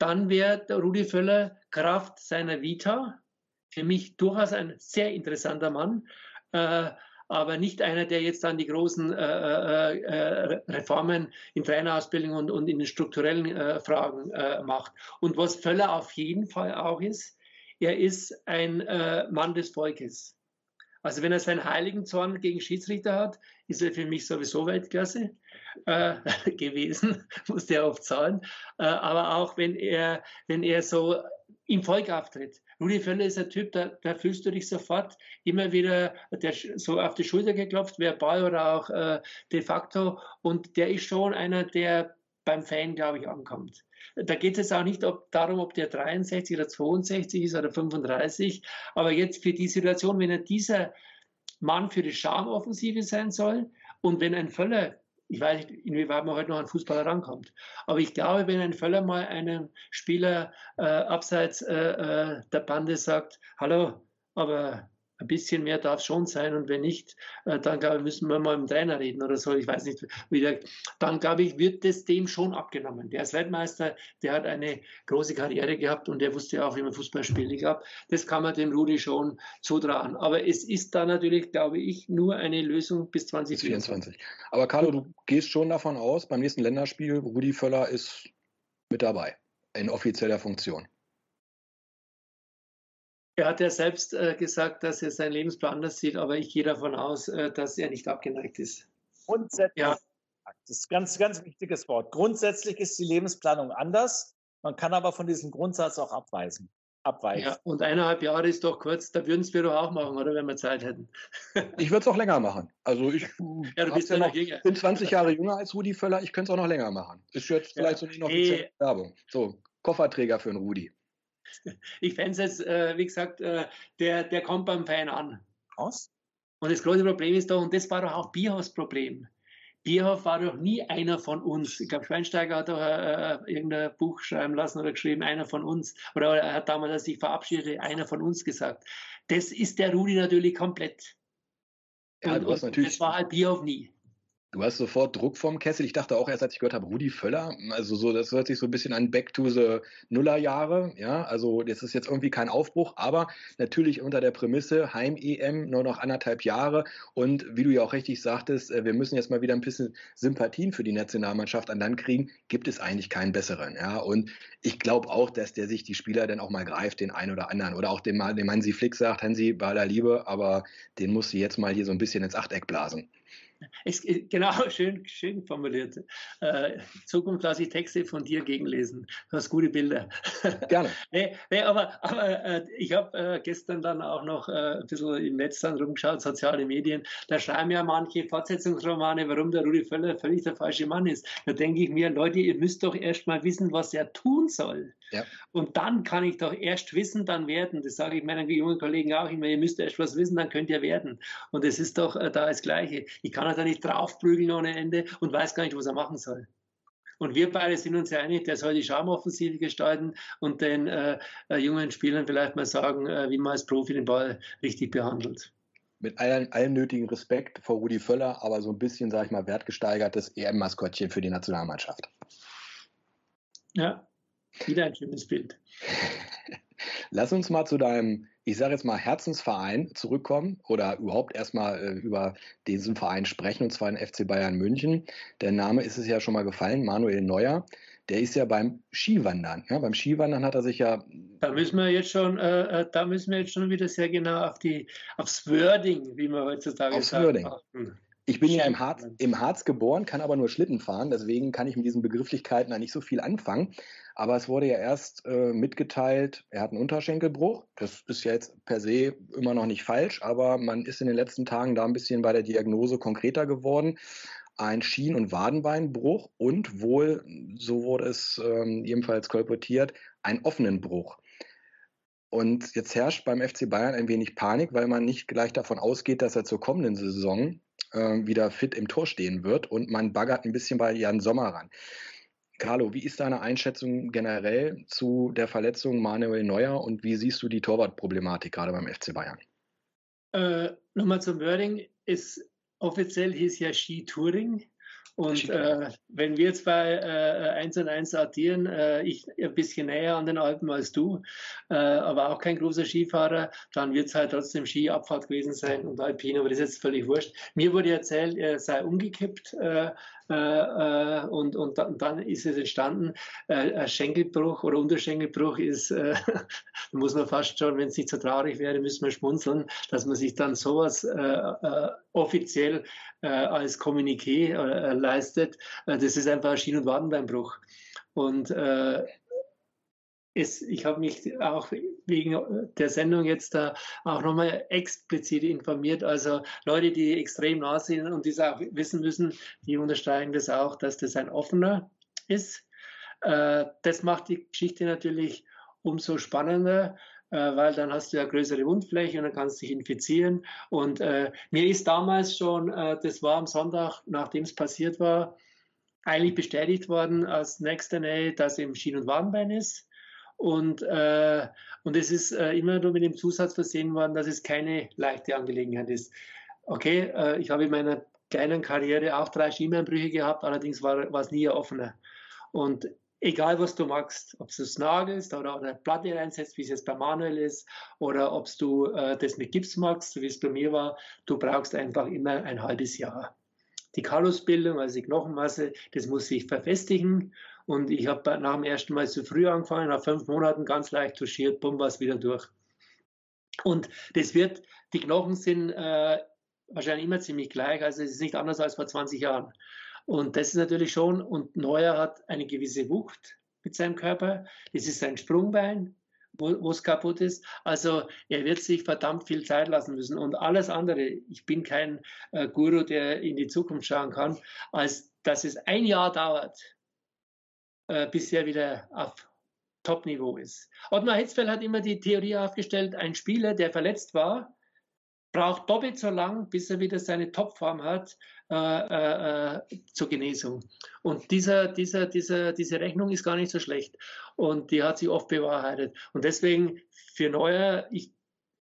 dann wäre Rudi Völler Kraft seiner Vita für mich durchaus ein sehr interessanter Mann, äh, aber nicht einer, der jetzt dann die großen äh, äh, äh Reformen in Trainerausbildung und, und in den strukturellen äh, Fragen äh, macht. Und was Völler auf jeden Fall auch ist, er ist ein Mann des Volkes. Also wenn er seinen heiligen Zorn gegen Schiedsrichter hat, ist er für mich sowieso Weltklasse äh, gewesen, musste er oft zahlen. Äh, aber auch wenn er, wenn er so im Volk auftritt. Rudi Völler ist ein Typ, da, da fühlst du dich sofort immer wieder der, so auf die Schulter geklopft, verbal oder auch äh, de facto. Und der ist schon einer, der beim Fan, glaube ich, ankommt. Da geht es auch nicht ob, darum, ob der 63 oder 62 ist oder 35, aber jetzt für die Situation, wenn er dieser Mann für die Schamoffensive sein soll und wenn ein Völler ich weiß nicht, inwieweit man heute noch an Fußballer rankommt. Aber ich glaube, wenn ein Völler mal einem Spieler äh, abseits äh, äh der Bande sagt, hallo, aber ein bisschen mehr darf schon sein und wenn nicht, äh, dann glaube ich, müssen wir mal mit dem Trainer reden oder so. Ich weiß nicht, wie der, dann glaube ich, wird das dem schon abgenommen. Der ist Weltmeister, der hat eine große Karriere gehabt und der wusste auch, wie man Fußball spielt. Ich glaube, das kann man dem Rudi schon zutrauen. Aber es ist da natürlich, glaube ich, nur eine Lösung bis 2024. Aber Carlo, du gehst schon davon aus, beim nächsten Länderspiel, Rudi Völler ist mit dabei in offizieller Funktion. Er hat ja selbst äh, gesagt, dass er seinen Lebensplan anders sieht, aber ich gehe davon aus, äh, dass er nicht abgeneigt ist. Grundsätzlich, ja. das ist ein ganz, ganz wichtiges Wort. Grundsätzlich ist die Lebensplanung anders. Man kann aber von diesem Grundsatz auch abweisen. Abweichen. Ja, und eineinhalb Jahre ist doch kurz, da würden es wir doch auch machen, oder wenn wir Zeit hätten. ich würde es auch länger machen. Also ich ja, du bist ja noch, bin 20 Jahre jünger als Rudi Völler, ich könnte es auch noch länger machen. Ist jetzt vielleicht ja. so eine inoffizielle hey. Werbung. So, Kofferträger für einen Rudi. Ich fände es jetzt, äh, wie gesagt, äh, der, der kommt beim Fan an. Was? Und das große Problem ist doch, und das war doch auch Bierhaus Problem. Bierhoff war doch nie einer von uns. Ich glaube, Schweinsteiger hat doch äh, irgendein Buch schreiben lassen oder geschrieben, einer von uns. Oder er hat damals, als ich verabschiedete, einer von uns gesagt. Das ist der Rudi natürlich komplett. Ja, und, natürlich, das war halt Bierhoff nie. Du hast sofort Druck vom Kessel. Ich dachte auch erst, als ich gehört habe, Rudi Völler, also so, das hört sich so ein bisschen an Back to the Nullerjahre. Ja, also das ist jetzt irgendwie kein Aufbruch, aber natürlich unter der Prämisse Heim-EM nur noch anderthalb Jahre. Und wie du ja auch richtig sagtest, äh, wir müssen jetzt mal wieder ein bisschen Sympathien für die Nationalmannschaft an Land kriegen, gibt es eigentlich keinen besseren. Ja, und ich glaube auch, dass der sich die Spieler dann auch mal greift, den einen oder anderen. Oder auch den, den Hansi Flick sagt, Hansi, bei aller Liebe, aber den muss sie jetzt mal hier so ein bisschen ins Achteck blasen. Es, genau, schön, schön formuliert. Äh, Zukunft lasse ich Texte von dir gegenlesen. Du hast gute Bilder. Gerne. nee, nee, aber, aber äh, ich habe äh, gestern dann auch noch äh, ein bisschen im Netz dann rumgeschaut, soziale Medien. Da schreiben ja manche Fortsetzungsromane, warum der Rudi Völler völlig der falsche Mann ist. Da denke ich mir, Leute, ihr müsst doch erst mal wissen, was er tun soll. Ja. Und dann kann ich doch erst wissen, dann werden. Das sage ich meinen jungen Kollegen auch immer. Ihr müsst erst was wissen, dann könnt ihr werden. Und es ist doch äh, da das Gleiche. Ich kann er nicht draufprügeln ohne Ende und weiß gar nicht, was er machen soll. Und wir beide sind uns ja einig, der soll die Charmoffensive gestalten und den äh, äh, jungen Spielern vielleicht mal sagen, äh, wie man als Profi den Ball richtig behandelt. Mit allem, allem nötigen Respekt vor Rudi Völler, aber so ein bisschen, sage ich mal, wertgesteigertes EM-Maskottchen für die Nationalmannschaft. Ja, wieder ein schönes Bild. Lass uns mal zu deinem ich sage jetzt mal, Herzensverein zurückkommen oder überhaupt erstmal äh, über diesen Verein sprechen, und zwar den FC Bayern München. Der Name ist es ja schon mal gefallen, Manuel Neuer. Der ist ja beim Skiwandern. Ja, beim Skiwandern hat er sich ja. Da müssen wir jetzt schon, äh, äh da müssen wir jetzt schon wieder sehr genau auf die, aufs Wording, wie man heutzutage aufs sagt. Wording. Ich bin ja im Harz, im Harz geboren, kann aber nur Schlitten fahren, deswegen kann ich mit diesen Begrifflichkeiten da nicht so viel anfangen. Aber es wurde ja erst äh, mitgeteilt, er hat einen Unterschenkelbruch. Das ist ja jetzt per se immer noch nicht falsch, aber man ist in den letzten Tagen da ein bisschen bei der Diagnose konkreter geworden. Ein Schien- und Wadenbeinbruch und wohl, so wurde es ähm, ebenfalls kolportiert, ein offenen Bruch. Und jetzt herrscht beim FC Bayern ein wenig Panik, weil man nicht gleich davon ausgeht, dass er zur kommenden Saison äh, wieder fit im Tor stehen wird und man baggert ein bisschen bei Jan Sommer ran. Carlo, wie ist deine Einschätzung generell zu der Verletzung Manuel Neuer und wie siehst du die Torwartproblematik gerade beim FC Bayern? Äh, Nochmal zum Wording. Ist, offiziell hieß ja Ski-Touring. Und äh, wenn wir zwei äh, eins und eins addieren, äh, ich ein bisschen näher an den Alpen als du, äh, aber auch kein großer Skifahrer, dann wird es halt trotzdem Skiabfahrt gewesen sein und Alpin, aber das ist jetzt völlig wurscht. Mir wurde erzählt, er sei umgekippt äh, und, und, und, dann ist es entstanden. Äh, ein Schenkelbruch oder Unterschenkelbruch ist, äh, muss man fast schon, wenn es nicht so traurig wäre, müssen wir schmunzeln, dass man sich dann sowas äh, äh, offiziell äh, als Kommuniqué leistet. das ist einfach ein Schien- und Wadenbeinbruch. Und es, ich habe mich auch wegen der Sendung jetzt da auch nochmal explizit informiert. Also Leute, die extrem nah sind und die auch wissen müssen, die unterstreichen das auch, dass das ein offener ist. Äh, das macht die Geschichte natürlich umso spannender, äh, weil dann hast du ja größere Wundfläche und dann kannst du dich infizieren. Und äh, mir ist damals schon, das war am Sonntag, nachdem es passiert war, eigentlich bestätigt worden als Next DNA, dass im Schien- und Wadenbein ist. Und, äh, und es ist äh, immer nur mit dem Zusatz versehen worden, dass es keine leichte Angelegenheit ist. Okay, äh, ich habe in meiner kleinen Karriere auch drei Schienbeinbrüche gehabt, allerdings war, es nie offener. Und egal was du magst, ob du es nagelst oder, oder Platte reinsetzt, wie es jetzt bei Manuel ist, oder ob du äh, das mit Gips magst, so wie es bei mir war, du brauchst einfach immer ein halbes Jahr. Die Kalusbildung, also die Knochenmasse, das muss sich verfestigen. Und ich habe nach dem ersten Mal zu früh angefangen, nach fünf Monaten ganz leicht touchiert, bumm, war es wieder durch. Und das wird, die Knochen sind äh, wahrscheinlich immer ziemlich gleich, also es ist nicht anders als vor 20 Jahren. Und das ist natürlich schon, und Neuer hat eine gewisse Wucht mit seinem Körper. Das ist sein Sprungbein, wo es kaputt ist. Also er wird sich verdammt viel Zeit lassen müssen. Und alles andere, ich bin kein äh, Guru, der in die Zukunft schauen kann, als dass es ein Jahr dauert, äh, bis er wieder auf Top-Niveau ist. Ottmar Hitzfeld hat immer die Theorie aufgestellt, ein Spieler, der verletzt war, braucht doppelt so lang, bis er wieder seine Topform hat äh, äh, äh, zur Genesung. Und dieser, dieser, dieser, diese Rechnung ist gar nicht so schlecht. Und die hat sich oft bewahrheitet. Und deswegen für Neuer, ich,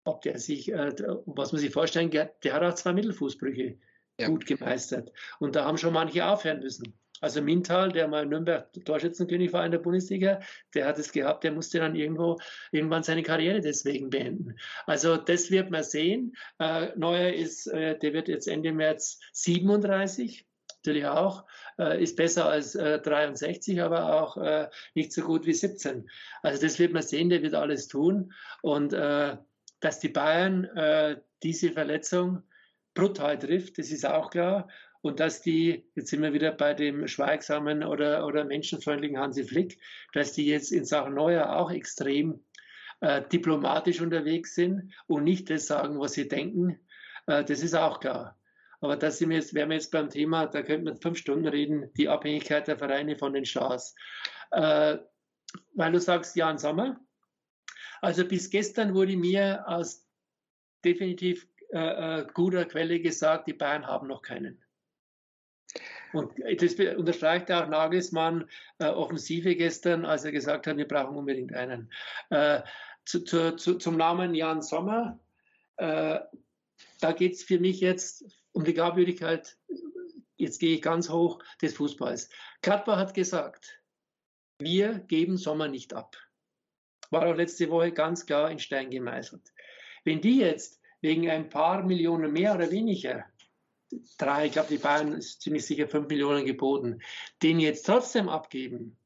ob der sich, äh, was man sich vorstellen, der hat auch zwei Mittelfußbrüche ja. gut gemeistert. Und da haben schon manche aufhören müssen. Also Mintal, der mal Nürnberg Torschützenkönig war in der Bundesliga, der hat es gehabt, der musste dann irgendwo irgendwann seine Karriere deswegen beenden. Also das wird man sehen. Äh, Neuer ist, äh, der wird jetzt Ende März 37 natürlich auch, äh, ist besser als äh, 63, aber auch äh, nicht so gut wie 17. Also das wird man sehen, der wird alles tun. Und äh, dass die Bayern äh, diese Verletzung brutal trifft, das ist auch klar und dass die, jetzt sind wir wieder bei dem schweigsamen oder, oder menschenfreundlichen Hansi Flick, dass die jetzt in Sachen Neuer auch extrem äh, diplomatisch unterwegs sind und nicht das sagen, was sie denken, äh, das ist auch klar. Aber das sind wir jetzt, wären wir jetzt beim Thema, da könnte man fünf Stunden reden, die Abhängigkeit der Vereine von den Stars. Äh, weil du sagst, Jan Sommer. Also bis gestern wurde mir aus definitiv äh, äh guter Quelle gesagt, die Bayern haben noch keinen. Und das unterstreicht auch Nagelsmann äh, Offensive gestern, als er gesagt hat, wir brauchen unbedingt einen. Äh, zu, zu, zu, zum Namen Jan Sommer, äh, da geht es für mich jetzt um die Glaubwürdigkeit, jetzt gehe ich ganz hoch, des Fußballs. Gladbach hat gesagt, wir geben Sommer nicht ab. War auch letzte Woche ganz klar in Stein gemeißelt. Wenn die jetzt wegen ein paar Millionen mehr oder weniger drei, ich glaube, die Bayern ist ziemlich sicher fünf Millionen geboten, den jetzt trotzdem abgeben,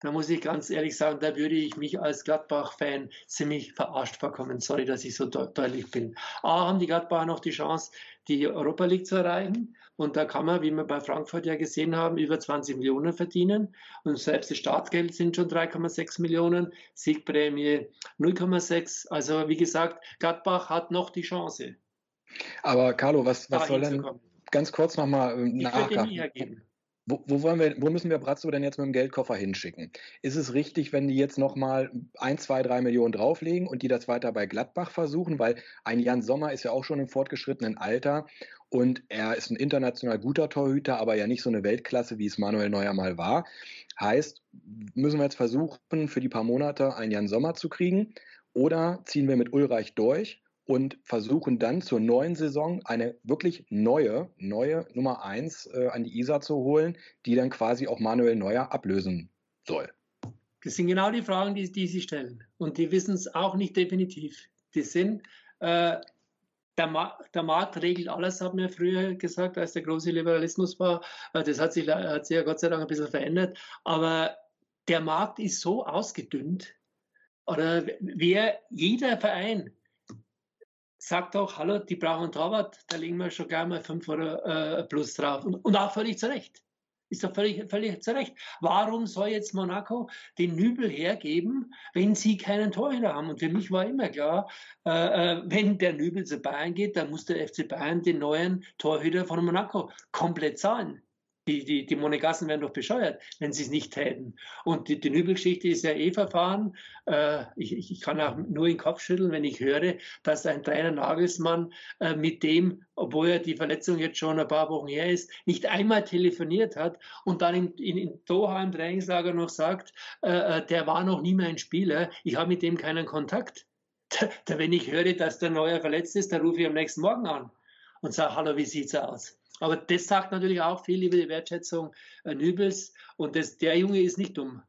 da muss ich ganz ehrlich sagen, da würde ich mich als Gladbach-Fan ziemlich verarscht vorkommen. Sorry, dass ich so de deutlich bin. A, haben die Gladbacher noch die Chance, die Europa League zu erreichen. Und da kann man, wie wir bei Frankfurt ja gesehen haben, über 20 Millionen verdienen. Und selbst das Startgeld sind schon 3,6 Millionen, Siegprämie 0,6. Also wie gesagt, Gladbach hat noch die Chance. Aber Carlo, was, was soll denn ganz kurz nochmal äh, nachhaken? Wo, wo, wollen wir, wo müssen wir Brazzo denn jetzt mit dem Geldkoffer hinschicken? Ist es richtig, wenn die jetzt nochmal ein, zwei, drei Millionen drauflegen und die das weiter bei Gladbach versuchen? Weil ein Jan Sommer ist ja auch schon im fortgeschrittenen Alter und er ist ein international guter Torhüter, aber ja nicht so eine Weltklasse, wie es Manuel Neuer mal war. Heißt, müssen wir jetzt versuchen, für die paar Monate einen Jan Sommer zu kriegen oder ziehen wir mit Ulreich durch und versuchen dann zur neuen Saison eine wirklich neue, neue Nummer eins äh, an die ISA zu holen, die dann quasi auch Manuel Neuer ablösen soll. Das sind genau die Fragen, die, die Sie stellen. Und die wissen es auch nicht definitiv. Die sind, äh, der, Ma der, Markt regelt alles, haben wir früher gesagt, als der große Liberalismus war. Äh, das hat sich, hat sich ja Gott sei Dank ein bisschen verändert. Aber der Markt ist so ausgedünnt, oder wer, jeder Verein, sagt auch, hallo, die brauchen einen Torwart, da legen wir schon gleich mal 5 Euro äh, plus drauf. Und, und, auch völlig zu Recht. Ist doch völlig, völlig zu Recht. Warum soll jetzt Monaco den Nübel hergeben, wenn sie keinen Torhüter haben? Und für mich war immer klar, äh, äh wenn der Nübel zu Bayern geht, dann muss der FC Bayern den neuen Torhüter von Monaco komplett zahlen. Die, die, die Monegassen wären doch bescheuert, wenn sie es nicht täten. Und die, die Nübel-Geschichte ist ja eh verfahren. Äh, ich, ich, kann auch nur den Kopf schütteln, wenn ich höre, dass ein Trainer Nagelsmann äh, mit dem, obwohl er die Verletzung jetzt schon ein paar Wochen her ist, nicht einmal telefoniert hat und dann in, in, in Doha im Trainingslager noch sagt, äh, äh der war noch nie mein Spieler, ich habe mit dem keinen Kontakt. Da, da, wenn ich höre, dass der Neue verletzt ist, dann rufe ich am nächsten Morgen an und sage, hallo, wie sieht's aus? Aber das sagt natürlich auch viel über die Wertschätzung äh, Nübels. Und das, der Junge ist nicht dumm.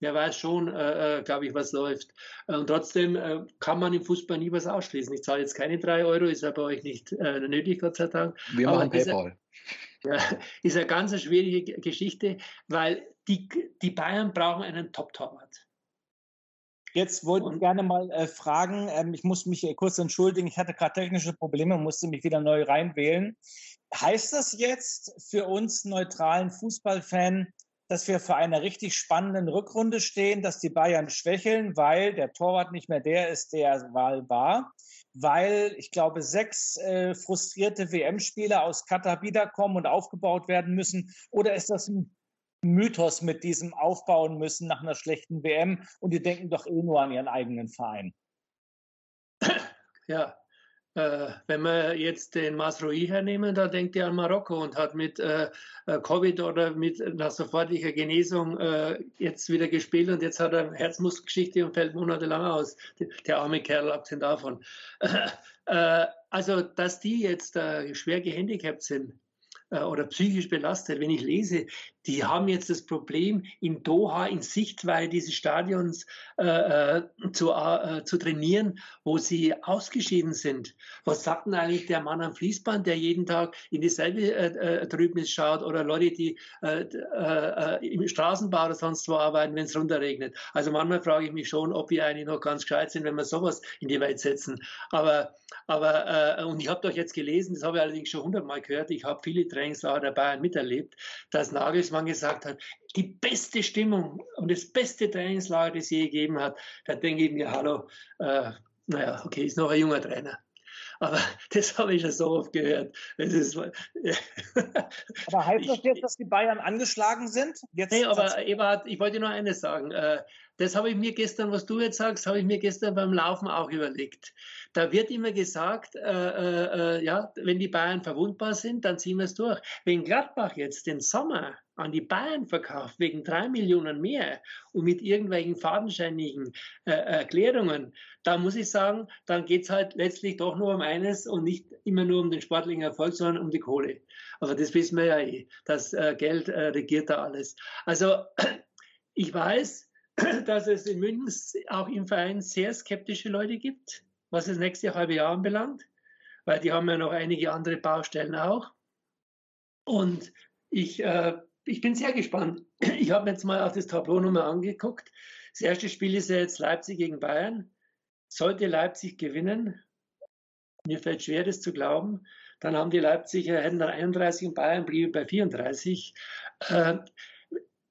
Der weiß schon, äh, äh glaube ich, was läuft. Äh, und trotzdem äh, kann man im Fußball nie was ausschließen. Ich zahle jetzt keine drei Euro, ist ja bei euch nicht äh, nötig, Gott sei Dank. Wir machen PayPal. Ja, ist eine ganz schwierige Geschichte, weil die, die Bayern brauchen einen Top-Torwart. Jetzt wollte ich gerne mal äh, fragen, ähm, ich muss mich kurz entschuldigen, ich hatte gerade technische Probleme, musste mich wieder neu reinwählen. Heißt das jetzt für uns neutralen Fußballfan, dass wir vor einer richtig spannenden Rückrunde stehen, dass die Bayern schwächeln, weil der Torwart nicht mehr der ist, der Wahl war, weil ich glaube, sechs äh, frustrierte WM-Spieler aus Katar wiederkommen und aufgebaut werden müssen? Oder ist das ein Mythos mit diesem aufbauen müssen nach einer schlechten WM und die denken doch eh nur an ihren eigenen Verein? Ja, wenn wir jetzt den Masroi hernehmen, da denkt er an Marokko und hat mit äh, äh, Covid oder mit einer sofortiger Genesung äh, jetzt wieder gespielt und jetzt hat er Herzmuskelgeschichte und fällt monatelang aus. Der arme Kerl, abgesehen davon. Äh, also, dass die jetzt äh, schwer gehandicapt sind, äh, oder psychisch belastet. Wenn ich lese, die haben jetzt das Problem, in Doha in Sichtweite dieses Stadions äh, äh, zu, äh, zu trainieren, wo sie ausgeschieden sind. Was sagt denn eigentlich der Mann am Fließband, der jeden Tag in dieselbe äh, äh Trübnis schaut oder Leute, die im Straßenbau oder sonst wo arbeiten, wenn es runterregnet? Also manchmal frage ich mich schon, ob wir eigentlich noch ganz gescheit sind, wenn wir sowas in die Welt setzen. Aber, aber und ich habe doch jetzt gelesen, das habe ich allerdings schon hundertmal gehört, ich habe viele Trainingslager der Bayern miterlebt, dass Nagelsmann gesagt hat, die beste Stimmung und das beste Trainingslager, das es je gegeben hat, da denke ich mir, hallo, äh, naja, okay, ist noch ein junger Trainer. Aber das habe ich schon so oft gehört. Ist, aber heißt das jetzt, dass die Bayern angeschlagen sind? Jetzt nee, aber Eberhard, ich wollte nur eines sagen. Das habe ich mir gestern, was du jetzt sagst, habe ich mir gestern beim Laufen auch überlegt. Da wird immer gesagt, äh, äh, äh, ja, wenn die Bayern verwundbar sind, dann ziehen wir es durch. Wenn Gladbach jetzt den Sommer an die Bayern verkauft, wegen drei Millionen mehr und mit irgendwelchen fadenscheinigen äh, Erklärungen, da muss ich sagen, dann geht es halt letztlich doch nur um eines und nicht immer nur um den sportlichen Erfolg, sondern um die Kohle. Aber das wissen wir ja eh. Das äh, Geld äh, regiert da alles. Also ich weiß, dass es in München auch im Verein sehr skeptische Leute gibt was das nächste halbe Jahr anbelangt, weil die haben ja noch einige andere Baustellen auch. Und ich, äh, ich bin sehr gespannt. Ich habe mir jetzt mal auf das Tableau nochmal angeguckt. Das erste Spiel ist ja jetzt Leipzig gegen Bayern. Sollte Leipzig gewinnen, mir fällt schwer, das zu glauben, dann haben die Leipziger, hätten dann 31 und Bayern blieben bei 34. Äh,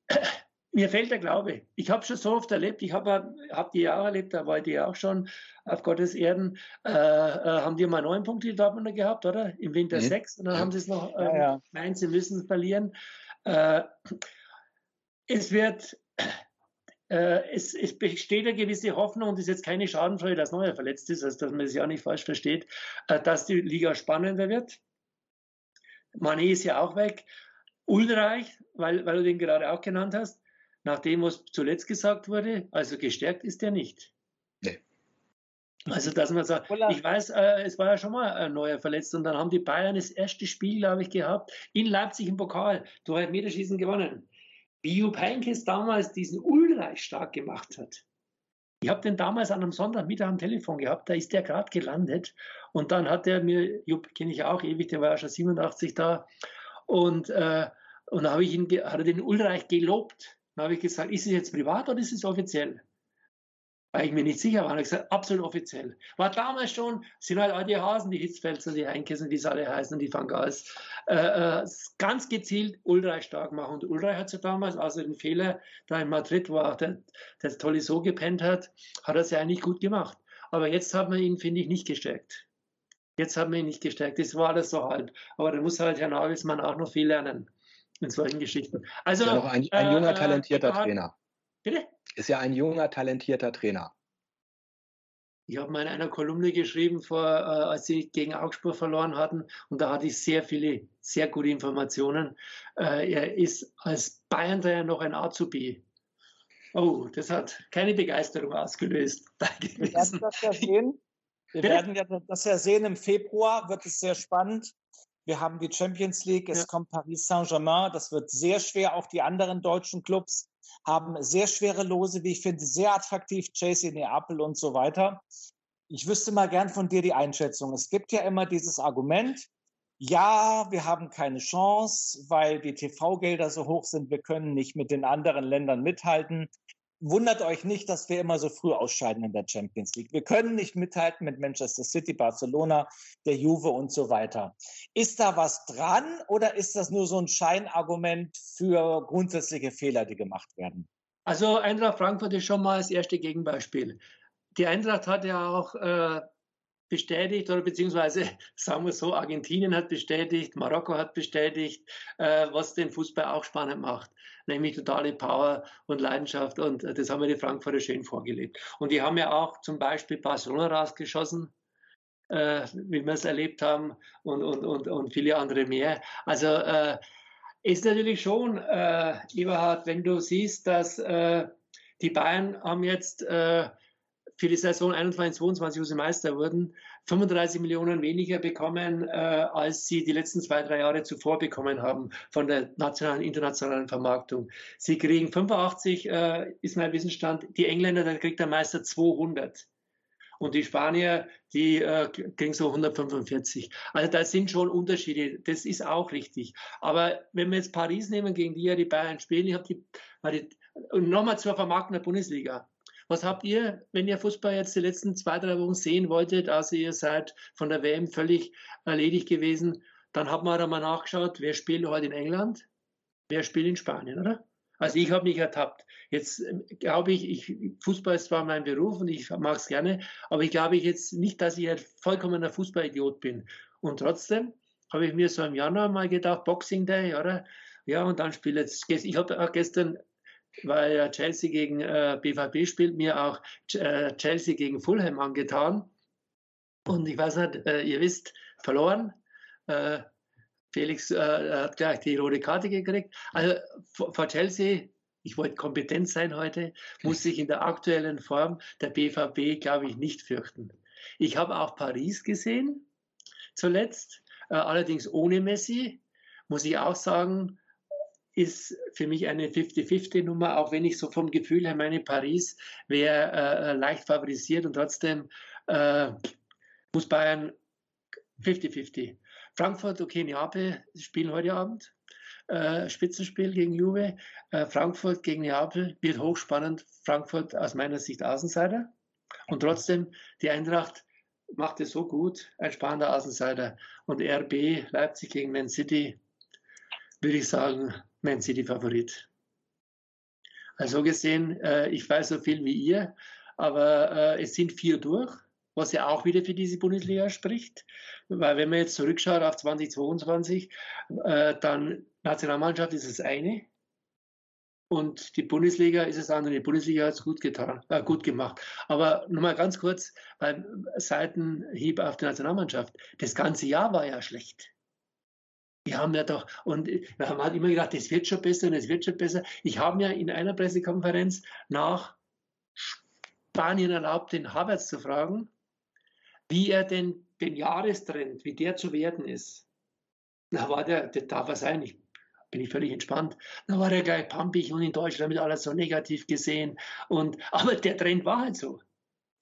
mir fehlt der Glaube. Ich habe schon so oft erlebt, ich habe hab die Jahre erlebt, da war die auch schon auf Gottes Erden, äh, äh, haben die mal neun Punkte die Dortmunder gehabt, oder? Im Winter mhm. sechs und dann ja. haben sie es noch, äh, ja, ja. nein, sie müssen es verlieren. Äh, es wird, äh, es, es, besteht eine gewisse Hoffnung und es ist jetzt keine Schadenfreude, dass Neuer verletzt ist, also dass man es ja nicht falsch versteht, äh, dass die Liga spannender wird. Mané ist ja auch weg. Ulreich, weil, weil du den gerade auch genannt hast, nach dem, was zuletzt gesagt wurde. Also gestärkt ist er nicht. Nee. Also, dass man sagt, ich weiß, äh, es war ja schon mal ein neuer verletzt und dann haben die Bayern das erste Spiel, glaube ich, gehabt in Leipzig im Pokal, durch Elfmeterschießen gewonnen. Wie Jupp Heynckes damals diesen Ulreich stark gemacht hat. Ich habe den damals an einem Sonntag wieder am Telefon gehabt, da ist der gerade gelandet und dann hat er mir, Jupp kenne ich auch ewig, der war ja schon 87 da und, äh, und da habe ich ihn, hat er den Ulreich gelobt dann habe ich gesagt, ist es jetzt privat oder ist es offiziell? Weil ich mir nicht sicher war. Und ich gesagt, absolut offiziell. War damals schon, sind halt all die Hasen, die Hitzfelser, die wie sie alle heißen, die Fangals, äh, äh, ganz gezielt Ulreich stark machen. Und Ulreich hat ja damals, also den Fehler da in Madrid, auch der, der so gepennt hat, hat er es ja eigentlich gut gemacht. Aber jetzt hat man ihn, finde ich, nicht gestärkt. Jetzt hat man ihn nicht gestärkt. Das war alles so halb. Aber da muss halt Herr Nagelsmann auch noch viel lernen. In solchen Geschichten. Also ist ja noch ein, ein junger, äh, talentierter äh, Trainer. Bitte? Ist ja ein junger, talentierter Trainer. Ich habe mal in einer Kolumne geschrieben, vor, äh, als sie gegen Augsburg verloren hatten, und da hatte ich sehr viele, sehr gute Informationen. Äh, er ist als Bayern-Trainer noch ein Azubi. Oh, das hat keine Begeisterung ausgelöst. Wir werden das ja sehen. Wir werden das ja sehen. Im Februar wird es sehr spannend. Wir haben die Champions League, es ja. kommt Paris Saint-Germain. Das wird sehr schwer. Auch die anderen deutschen Clubs haben sehr schwere Lose, wie ich finde, sehr attraktiv. Chelsea, Neapel und so weiter. Ich wüsste mal gern von dir die Einschätzung. Es gibt ja immer dieses Argument, ja, wir haben keine Chance, weil die TV-Gelder so hoch sind, wir können nicht mit den anderen Ländern mithalten wundert euch nicht, dass wir immer so früh ausscheiden in der Champions League. Wir können nicht mithalten mit Manchester City, Barcelona, der Juve und so weiter. Ist da was dran oder ist das nur so ein Scheinargument für grundsätzliche Fehler, die gemacht werden? Also Eintracht Frankfurt ist schon mal das erste Gegenbeispiel. Die Eintracht hat ja auch äh, bestätigt oder beziehungsweise sagen wir so, Argentinien hat bestätigt, Marokko hat bestätigt, äh, was den Fußball auch spannend macht, nämlich totale Power und Leidenschaft und äh, das haben wir die Frankfurter schön vorgelebt. Und die haben ja auch zum Beispiel Barcelona rausgeschossen, äh, wie wir es erlebt haben und, und, und, und viele andere mehr. Also äh, ist natürlich schon, äh, Eberhard, wenn du siehst, dass äh, die Bayern haben jetzt äh, für die Saison 21, 22, wo sie Meister wurden, 35 Millionen weniger bekommen, äh, als sie die letzten zwei, drei Jahre zuvor bekommen haben von der nationalen, internationalen Vermarktung. Sie kriegen 85, äh, ist mein Wissensstand. Die Engländer, da kriegt der Meister 200. Und die Spanier, die äh, kriegen so 145. Also da sind schon Unterschiede. Das ist auch richtig. Aber wenn wir jetzt Paris nehmen, gegen die ja die Bayern spielen, ich habe die, die und nochmal zur Vermarktung der Bundesliga. Was habt ihr, wenn ihr Fußball jetzt die letzten zwei, drei Wochen sehen wolltet, also ihr seid von der WM völlig erledigt gewesen, dann habt man da mal nachgeschaut, wer spielt heute in England, wer spielt in Spanien, oder? Also ich habe mich ertappt. Jetzt ähm, glaube ich, ich, Fußball ist zwar mein Beruf und ich mag es gerne, aber ich glaube jetzt nicht, dass ich ein vollkommener Fußballidiot bin. Und trotzdem habe ich mir so im Januar mal gedacht, Boxing Day, oder? Ja, und dann spiele jetzt, ich habe gestern weil ja Chelsea gegen äh, BVB spielt, mir auch äh, Chelsea gegen Fulham angetan. Und ich weiß nicht, äh, ihr wisst, verloren. Äh, Felix äh, hat gleich die rote Karte gekriegt. Also vor Chelsea, ich wollte kompetent sein heute, muss sich in der aktuellen Form der BVB, glaube ich, nicht fürchten. Ich habe auch Paris gesehen, zuletzt, äh, allerdings ohne Messi, muss ich auch sagen, ist für mich eine 50-50-Nummer, auch wenn ich so vom Gefühl her meine, Paris wäre äh, leicht favorisiert und trotzdem äh, muss Bayern 50-50. Frankfurt, okay, Neapel spielen heute Abend. Äh, Spitzenspiel gegen Juve. Äh, Frankfurt gegen Neapel wird hochspannend. Frankfurt aus meiner Sicht Außenseiter. Und trotzdem, die Eintracht macht es so gut, ein spannender Außenseiter. Und RB, Leipzig gegen Man City, würde ich sagen, Man City Favorit. Also gesehen, äh, ich weiß so viel wie ihr, aber äh, es sind vier durch, was ja auch wieder für diese Bundesliga spricht. Weil wenn man jetzt zurückschaut auf 2022, äh, dann Nationalmannschaft ist das eine, und die Bundesliga ist es andere. Die Bundesliga hat es gut äh, gut gemacht. Aber nochmal ganz kurz beim Seitenhieb auf die Nationalmannschaft. Das ganze Jahr war ja schlecht. Die haben ja doch, und man hat immer gedacht, es wird schon besser und es wird schon besser. Ich habe mir in einer Pressekonferenz nach Spanien erlaubt, den Havertz zu fragen, wie er denn den Jahrestrend, wie der zu werden ist. Da war der, der darf er sein, ich bin ich völlig entspannt. Da war er gleich pampig und in Deutschland wird alles so negativ gesehen. Und, aber der Trend war halt so.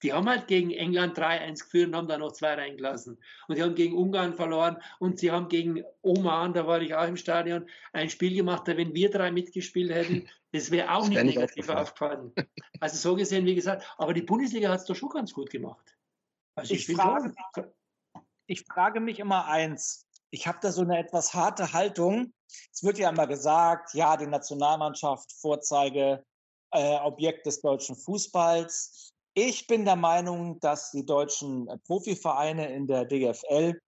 Die haben halt gegen England 3-1 geführt und haben da noch zwei reingelassen. Und sie haben gegen Ungarn verloren und sie haben gegen Oman, da war ich auch im Stadion, ein Spiel gemacht, da wenn wir drei mitgespielt hätten, das wäre auch das nicht negativ aufgefallen. Also so gesehen, wie gesagt, aber die Bundesliga hat es doch schon ganz gut gemacht. Also ich, ich, frage, ich frage mich immer eins. Ich habe da so eine etwas harte Haltung. Es wird ja immer gesagt, ja, die Nationalmannschaft, Vorzeige, äh, Objekt des deutschen Fußballs. Ich bin der Meinung, dass die deutschen äh, Profivereine in der DFL,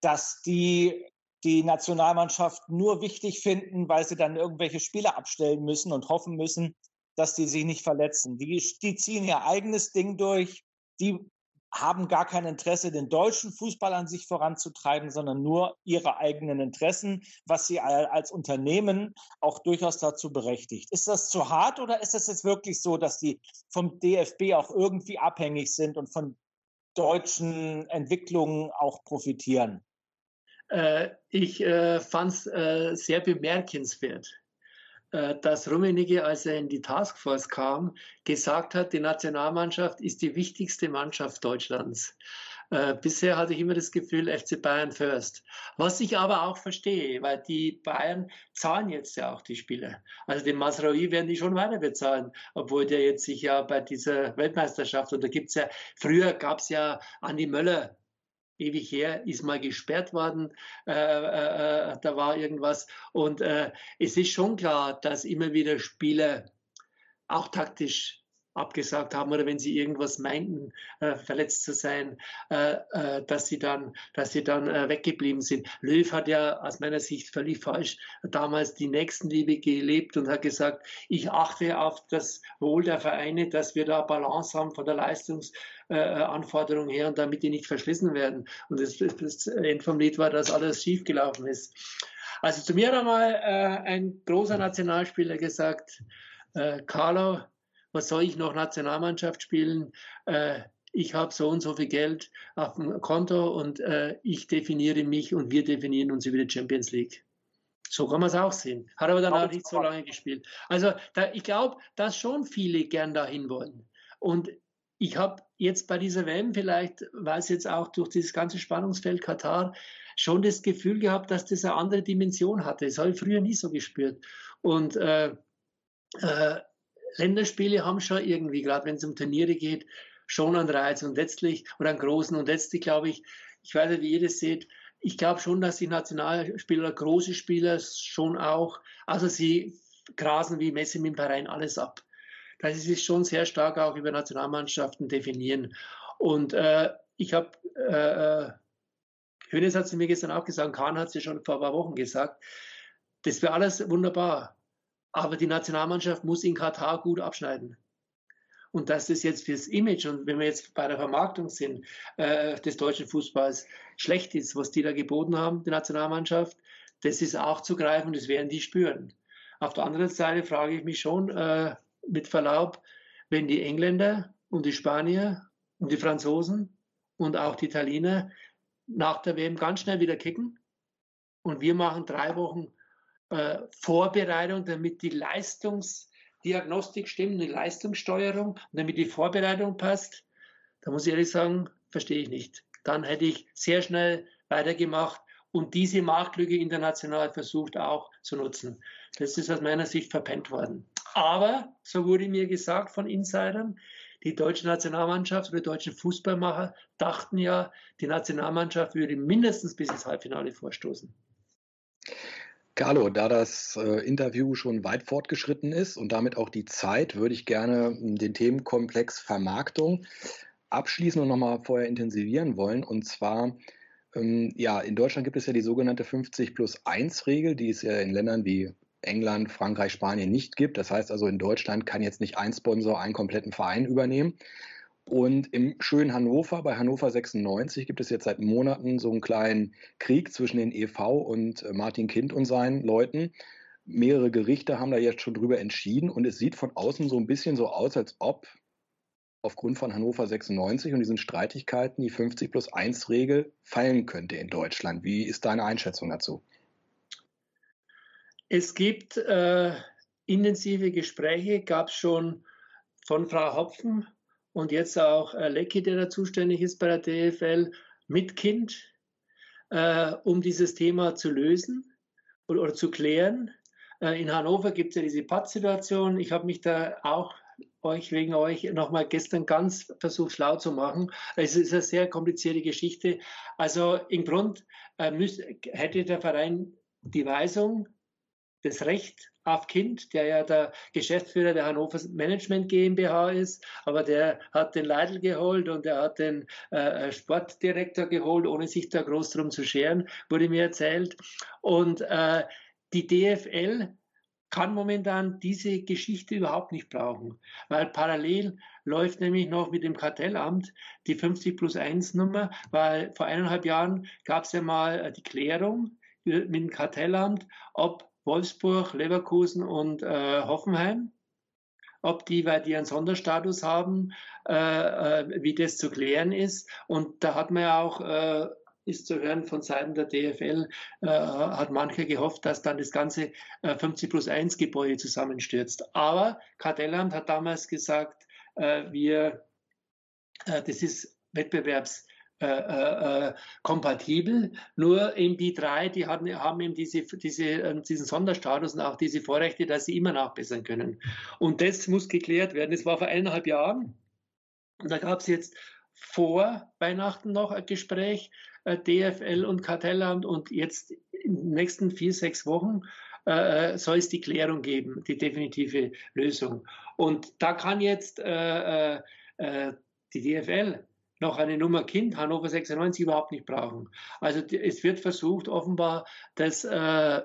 dass die die Nationalmannschaft nur wichtig finden, weil sie dann irgendwelche Spieler abstellen müssen und hoffen müssen, dass die sich nicht verletzen. Die, die ziehen ihr eigenes Ding durch. Die haben gar kein Interesse, den deutschen Fußball an sich voranzutreiben, sondern nur ihre eigenen Interessen, was sie als Unternehmen auch durchaus dazu berechtigt. Ist das zu hart oder ist es jetzt wirklich so, dass die vom DFB auch irgendwie abhängig sind und von deutschen Entwicklungen auch profitieren? Äh, ich äh, fand es äh, sehr bemerkenswert, dass Rummenigge, als er in die Taskforce kam, gesagt hat, die Nationalmannschaft ist die wichtigste Mannschaft Deutschlands. Äh, bisher hatte ich immer das Gefühl, FC Bayern first. Was ich aber auch verstehe, weil die Bayern zahlen jetzt ja auch die Spieler. Also den Masraoui werden die schon weiter bezahlen, obwohl der jetzt sich ja bei dieser Weltmeisterschaft, und da gibt es ja, früher gab es ja Andi Möller, ewig her, ist mal gesperrt worden, äh, äh, äh, da war irgendwas. Und äh, es ist schon klar, dass immer wieder Spieler auch taktisch abgesagt haben oder wenn sie irgendwas meinten, äh, verletzt zu sein, äh, äh, dass sie dann, dass sie dann äh, weggeblieben sind. Löw hat ja aus meiner Sicht völlig falsch damals die Nächstenliebe gelebt und hat gesagt, ich achte auf das Wohl der Vereine, dass wir da Balance haben von der Leistungsanforderung her und damit die nicht verschlissen werden. Und das, das End vom Lied war, dass alles schiefgelaufen ist. Also zu mir hat einmal äh, ein großer Nationalspieler gesagt, äh, Carlo, was soll ich noch Nationalmannschaft spielen? Äh, ich habe so und so viel Geld auf dem Konto und äh, ich definiere mich und wir definieren uns über die Champions League. So kann man es auch sehen. Hat aber dann auch nicht so lange gespielt. Also da, ich glaube, dass schon viele gern dahin wollen. Und ich habe jetzt bei dieser WM vielleicht, weil es jetzt auch durch dieses ganze Spannungsfeld Katar schon das Gefühl gehabt, dass das eine andere Dimension hatte. Das habe ich früher nie so gespürt. Und äh, äh, Länderspiele haben schon irgendwie, gerade wenn es um Turniere geht, schon einen Reiz und letztlich, oder einen großen und letztlich glaube ich, ich weiß nicht, wie ihr das seht, ich glaube schon, dass die Nationalspieler, große Spieler schon auch, also sie grasen wie Messi mit dem Verein alles ab. Das ist sich schon sehr stark auch über Nationalmannschaften definieren. Und äh, ich habe, äh, äh Hönes hat es mir gestern auch gesagt, Kahn hat es ja schon vor ein paar Wochen gesagt, das wäre alles wunderbar. Aber die Nationalmannschaft muss in Katar gut abschneiden. Und das jetzt fürs Image und wenn wir jetzt bei der Vermarktung sind äh, des deutschen Fußballs schlecht ist, was die da geboten haben, die Nationalmannschaft, das ist auch zu greifen und das werden die spüren. Auf der anderen Seite frage ich mich schon äh, mit Verlaub, wenn die Engländer und die Spanier und die Franzosen und auch die Italiener nach der WM ganz schnell wieder kicken und wir machen drei Wochen äh, Vorbereitung, damit die Leistungsdiagnostik stimmt, die Leistungssteuerung, und damit die Vorbereitung passt, da muss ich ehrlich sagen, verstehe ich nicht. Dann hätte ich sehr schnell weitergemacht und diese Marktlücke international versucht auch zu nutzen. Das ist aus meiner Sicht verpennt worden. Aber, so wurde mir gesagt von Insidern, die deutsche Nationalmannschaft oder die deutschen Fußballmacher dachten ja, die Nationalmannschaft würde mindestens bis ins Halbfinale vorstoßen. Carlo, da das äh, Interview schon weit fortgeschritten ist und damit auch die Zeit, würde ich gerne hm, den Themenkomplex Vermarktung abschließen und nochmal vorher intensivieren wollen. Und zwar, ähm, ja, in Deutschland gibt es ja die sogenannte 50 plus 1 Regel, die es ja in Ländern wie England, Frankreich, Spanien nicht gibt. Das heißt also, in Deutschland kann jetzt nicht ein Sponsor einen kompletten Verein übernehmen. Und im schönen Hannover, bei Hannover 96, gibt es jetzt seit Monaten so einen kleinen Krieg zwischen den EV und äh, Martin Kind und seinen Leuten. Mehrere Gerichte haben da jetzt schon drüber entschieden und es sieht von außen so ein bisschen so aus, als ob aufgrund von Hannover 96 und diesen Streitigkeiten die 50 plus 1 Regel fallen könnte in Deutschland. Wie ist deine Einschätzung dazu? Es gibt äh, intensive Gespräche, gab es schon von Frau Hopfen und jetzt auch äh, Lecki, der da zuständig ist bei der DFL, mit Kind, äh, um dieses Thema zu lösen oder, oder zu klären. Äh, in Hannover gibt es ja diese Paz-Situation. Ich habe mich da auch euch wegen euch nochmal gestern ganz versucht schlau zu machen. Es ist eine sehr komplizierte Geschichte. Also im Grund äh, müß, hätte der Verein die Weisung das Recht auf Kind, der ja der Geschäftsführer der Hannover Management GmbH ist, aber der hat den Leidl geholt und er hat den äh, Sportdirektor geholt, ohne sich da groß drum zu scheren, wurde mir erzählt. Und äh, die DFL kann momentan diese Geschichte überhaupt nicht brauchen, weil parallel läuft nämlich noch mit dem Kartellamt die 50 plus 1 Nummer, weil vor eineinhalb Jahren gab es ja mal äh, die Klärung mit dem Kartellamt, ob Wolfsburg, Leverkusen und äh, Hoffenheim, ob die, weil die einen Sonderstatus haben, äh, äh, wie das zu klären ist. Und da hat man ja auch, äh, ist zu hören von Seiten der DFL, äh, hat mancher gehofft, dass dann das ganze 50 äh, plus 1 Gebäude zusammenstürzt. Aber Kartellamt hat damals gesagt, wir, das ist Wettbewerbs äh, äh, äh, kompatibel. Nur eben die drei, die haben, haben eben diese, diese, äh, diesen Sonderstatus und auch diese Vorrechte, dass sie immer nachbessern können. Und das muss geklärt werden. Das war vor eineinhalb Jahren. Und da gab es jetzt vor Weihnachten noch ein Gespräch, äh, DFL und Kartellamt und jetzt in den nächsten vier, sechs Wochen äh, soll es die Klärung geben, die definitive Lösung. Und da kann jetzt äh, äh, die DFL noch eine Nummer Kind Hannover 96 überhaupt nicht brauchen. Also es wird versucht, offenbar das, äh,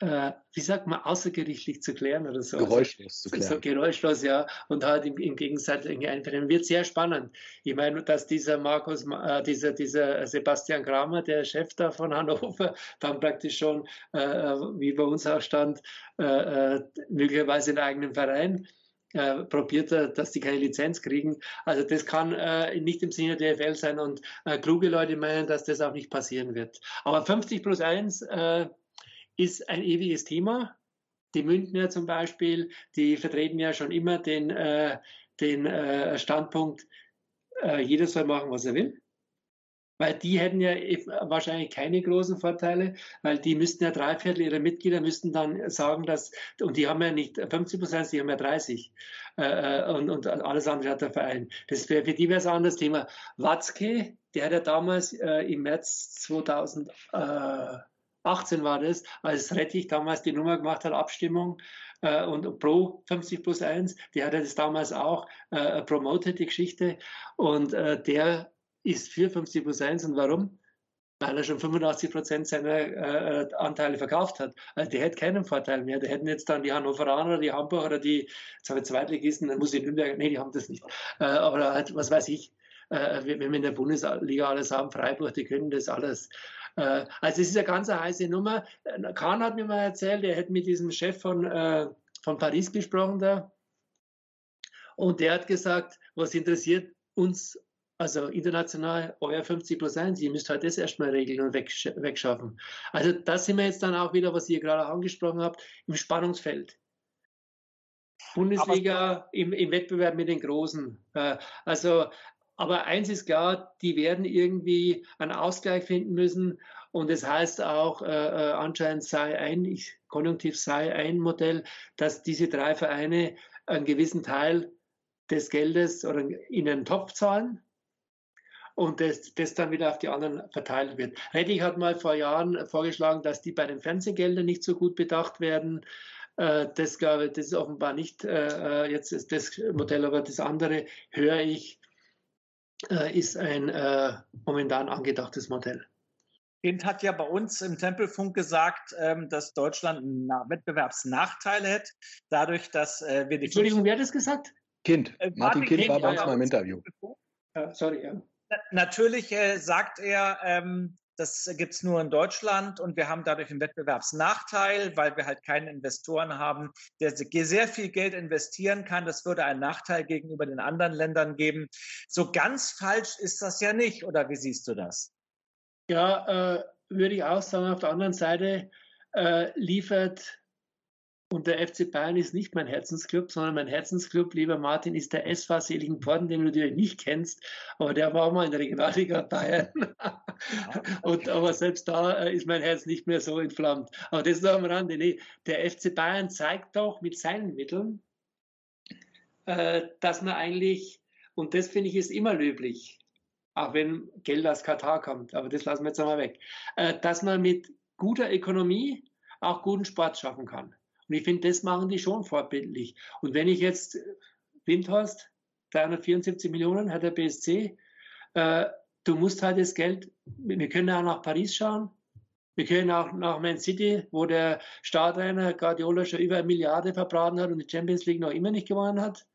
äh, wie sagt man, außergerichtlich zu klären oder so. Geräuschlos zu klären. So geräuschlos, ja. Und halt im, im gegenseitigen Einvernehmen. Wird sehr spannend. Ich meine, dass dieser Markus, äh, dieser, dieser Sebastian Kramer, der Chef da von Hannover, dann praktisch schon, äh, wie bei uns auch stand, äh, äh, möglicherweise einen eigenen Verein äh, probiert, dass die keine Lizenz kriegen. Also das kann äh, nicht im Sinne der DFL sein und äh, kluge Leute meinen, dass das auch nicht passieren wird. Aber 50 plus 1 äh, ist ein ewiges Thema. Die Münchner zum Beispiel, die vertreten ja schon immer den, äh, den äh, Standpunkt, jeder soll machen, was er will weil die hätten ja wahrscheinlich keine großen Vorteile, weil die müssten ja drei Viertel ihrer Mitglieder müssten dann sagen, dass, und die haben ja nicht 50 Prozent, die haben ja 30 äh, äh, und, und alles andere hat der Verein. Das wäre für die wäre es ein anderes Thema. Watzke, der hat ja damals äh, im März 2018 war das, als Rettich damals die Nummer gemacht hat, Abstimmung äh, und pro 50 plus 1, der hat ja das damals auch äh, promotet, die Geschichte. Und äh, der ist für 50 plus 1 und warum? Weil er schon 85 Prozent seiner äh, Anteile verkauft hat. Also der hätte keinen Vorteil mehr. Der hätten jetzt dann die Hannoveraner, die Hamburger oder die jetzt habe ich Zweitligisten, dann muss ich Nürnberg, nee, die haben das nicht. Äh, aber halt, was weiß ich, äh, wenn wir in der Bundesliga alles haben, Freiburg, die können das alles. Äh, also es ist eine ganz heiße Nummer. Kahn hat mir mal erzählt, er hätte mit diesem Chef von, äh, von Paris gesprochen da. Und der hat gesagt, was interessiert uns also international euer 50 plus 1, ihr müsst halt das erstmal regeln und wegschaffen. Also das sind wir jetzt dann auch wieder, was ihr gerade angesprochen habt, im Spannungsfeld. Bundesliga im, im, Wettbewerb mit den Großen. Äh, also, aber eins ist klar, die werden irgendwie einen Ausgleich finden müssen. Und das heißt auch, äh, äh anscheinend sei ein, ich, konjunktiv sei ein Modell, dass diese drei Vereine einen gewissen Teil des Geldes oder in den Topf zahlen und das, das dann wieder auf die anderen verteilt wird. Redding hat mal vor Jahren vorgeschlagen, dass die bei den Fernsehgeldern nicht so gut bedacht werden. Äh, das glaube ich, das ist offenbar nicht äh, äh, jetzt ist das Modell, aber das andere höre ich, ist ein momentan angedachtes Modell. Kind hat ja bei uns im Tempelfunk gesagt, ähm, dass Deutschland einen Wettbewerbsnachteil hätte, dadurch, dass wir die. Entschuldigung, wer hat das gesagt? Kind. Martin Kind, kind war bei uns ja, mal im Interview. sorry, ja. Natürlich äh, sagt er, ähm, das gibt es nur in Deutschland und wir haben dadurch einen Wettbewerbsnachteil, weil wir halt keinen Investoren haben, der sehr viel Geld investieren kann. Das würde einen Nachteil gegenüber den anderen Ländern geben. So ganz falsch ist das ja nicht, oder wie siehst du das? Ja, äh, würde ich auch sagen. Auf der anderen Seite äh, liefert und der FC Bayern ist nicht mein Herzensclub, sondern mein Herzensclub, lieber Martin, ist der SV Seligen Porden, den du natürlich nicht kennst, aber der war mal in der Regionalliga Bayern. und, aber selbst da äh, ist mein Herz nicht mehr so entflammt. Aber das nur am Rande. Nee, der FC Bayern zeigt doch mit seinen Mitteln, äh, dass man eigentlich, und das finde ich ist immer löblich, auch wenn Geld aus Katar kommt, aber das lassen wir jetzt einmal weg, äh, dass man mit guter Ökonomie auch guten Sport schaffen kann. Und ich finde, das machen die schon vorbildlich. Und wenn ich jetzt Windhorst, 374 Millionen hat der BSC, äh, du musst halt das Geld, wir können auch nach Paris schauen, wir können auch nach Man City, wo der Startrainer Guardiola schon über eine Milliarde verbraten hat und die Champions League noch immer nicht gewonnen hat.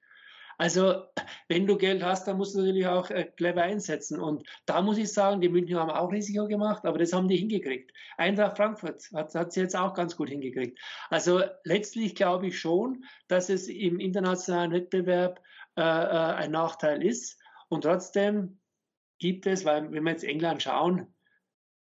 Also, wenn du Geld hast, dann musst du natürlich auch äh, clever einsetzen. Und da muss ich sagen, die München haben auch Risiko gemacht, aber das haben die hingekriegt. Eintracht Frankfurt hat, sie jetzt auch ganz gut hingekriegt. Also, letztlich glaube ich schon, dass es im internationalen Wettbewerb äh, äh, ein Nachteil ist. Und trotzdem gibt es, weil wenn wir jetzt England schauen,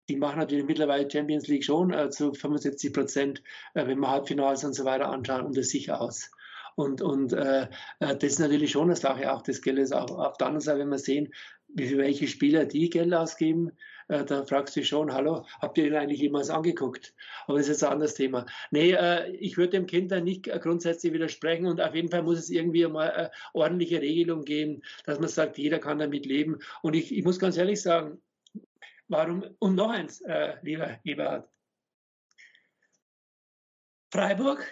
die machen natürlich mittlerweile Champions League schon äh, zu 75 Prozent, äh, wenn man Halbfinals und so weiter anschauen, und das sicher aus. Und, und äh, äh, das ist natürlich schon eine Sache auch des Geldes. Auch auf der anderen Seite, wenn wir sehen, wie für welche Spieler die Geld ausgeben, äh, da fragst du dich schon, hallo, habt ihr ihn eigentlich jemals angeguckt? Aber das ist jetzt ein anderes Thema. Nee, äh, ich würde dem Kind da nicht äh, grundsätzlich widersprechen und auf jeden Fall muss es irgendwie mal eine ordentliche Regelung geben, dass man sagt, jeder kann damit leben. Und ich, ich muss ganz ehrlich sagen, warum, und noch eins, äh, lieber Eberhard. Freiburg,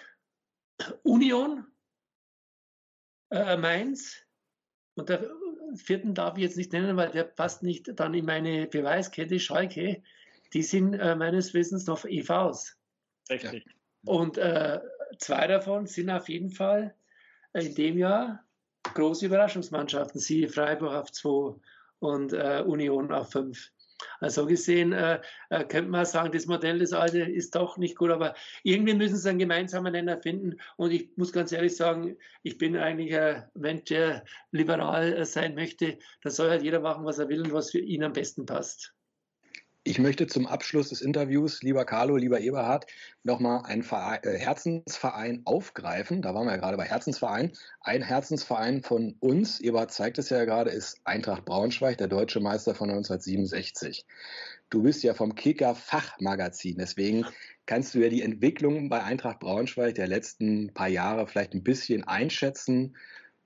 Union, äh, Mainz und der vierten darf ich jetzt nicht nennen, weil der passt nicht dann in meine Beweiskette, Schalke, die sind äh, meines Wissens noch EVs. Richtig. Und äh, zwei davon sind auf jeden Fall in dem Jahr große Überraschungsmannschaften, siehe Freiburg auf 2 und äh, Union auf 5. Also gesehen äh, äh, könnte man sagen, das Modell des Alte ist doch nicht gut, aber irgendwie müssen sie einen gemeinsamen Nenner finden. Und ich muss ganz ehrlich sagen, ich bin eigentlich ein Mensch, der liberal äh, sein möchte. Da soll halt jeder machen, was er will und was für ihn am besten passt. Ich möchte zum Abschluss des Interviews, lieber Carlo, lieber Eberhard, nochmal einen Verein, äh, Herzensverein aufgreifen. Da waren wir ja gerade bei Herzensverein. Ein Herzensverein von uns, Eberhard zeigt es ja gerade, ist Eintracht Braunschweig, der deutsche Meister von 1967. Du bist ja vom Kicker Fachmagazin, deswegen kannst du ja die Entwicklung bei Eintracht Braunschweig der letzten paar Jahre vielleicht ein bisschen einschätzen.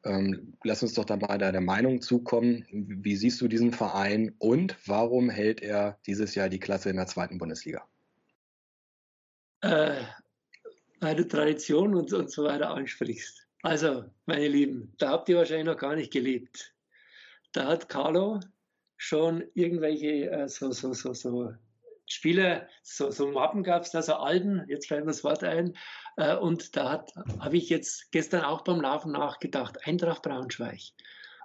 Ähm, lass uns doch da mal deine Meinung zukommen. Wie siehst du diesen Verein und warum hält er dieses Jahr die Klasse in der zweiten Bundesliga? Äh, weil du Tradition und, und so weiter ansprichst. Also, meine Lieben, da habt ihr wahrscheinlich noch gar nicht gelebt. Da hat Carlo schon irgendwelche äh, so, so, so, so Spieler, so, so Mappen gab es da, so Alben, jetzt fällt mir das Wort ein, äh, und da habe ich jetzt gestern auch beim Laufen nachgedacht, Eintracht Braunschweig.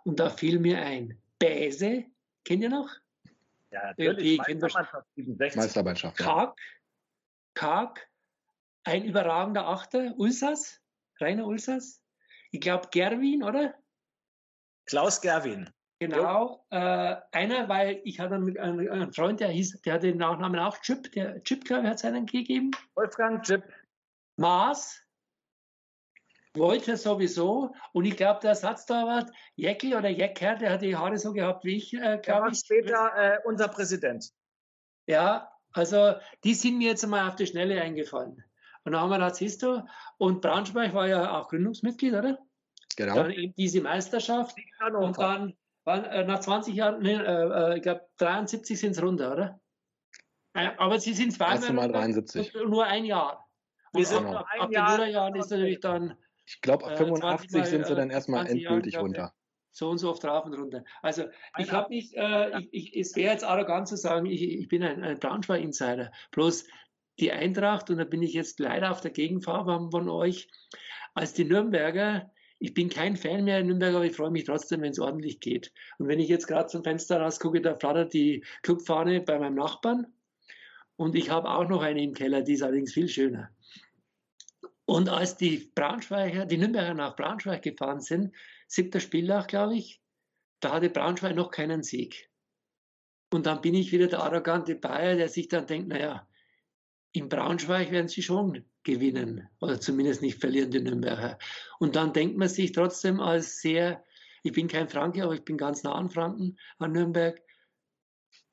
Und da fiel mir ein, Bäse, kennt ihr noch? Ja, natürlich. Meistermannschaft 67. Meistermannschaft. Karg, Karg, ein überragender Achter, Ulsas, Rainer Ulsas. Ich glaube Gerwin, oder? Klaus Gerwin. Genau, äh, einer, weil ich hatte einen, einen, Freund, der hieß, der hatte den Nachnamen auch Chip, der Chip, glaube ich, hat seinen gegeben. Wolfgang Chip. Maß, wollte sowieso. Und ich glaube, der Ersatztorwart, Jäckel oder Jäcker, der hat die Haare so gehabt wie ich, äh, glaube ich. später äh, unser Präsident. Ja, also die sind mir jetzt mal auf die Schnelle eingefallen. Und dann haben wir gedacht, siehst du, und Braunschweig war ja auch Gründungsmitglied, oder? Genau. Dann eben diese Meisterschaft. Und dann waren, äh, nach 20 Jahren, nee, äh, äh ich glaube 73 sind es runter, oder? Äh, aber sie sind zweimal 73. nur ein Jahr. Wir sind genau. ab, ab Jahr, den Nullerjahren ist natürlich dann. Ich glaube, ab 85 Mal, sind sie dann erstmal endgültig Jahren, runter. So und so oft rauf und runter. Also ich habe mich, äh, ich, ich, es wäre jetzt arrogant zu sagen, ich, ich bin ein, ein Braunschweig-Insider. Bloß die Eintracht, und da bin ich jetzt leider auf der Gegenfarbe von euch, als die Nürnberger, ich bin kein Fan mehr in Nürnberg, aber ich freue mich trotzdem, wenn es ordentlich geht. Und wenn ich jetzt gerade zum Fenster rausgucke, da flattert die Clubfahne bei meinem Nachbarn. Und ich habe auch noch eine im Keller, die ist allerdings viel schöner. Und als die Braunschweiger, die Nürnberger nach Braunschweig gefahren sind, siebter Spieltag, glaube ich, da hatte Braunschweig noch keinen Sieg. Und dann bin ich wieder der arrogante Bayer, der sich dann denkt, naja, in Braunschweig werden sie schon gewinnen oder zumindest nicht verlieren, die Nürnberger. Und dann denkt man sich trotzdem als sehr, ich bin kein Franke, aber ich bin ganz nah an Franken, an Nürnberg,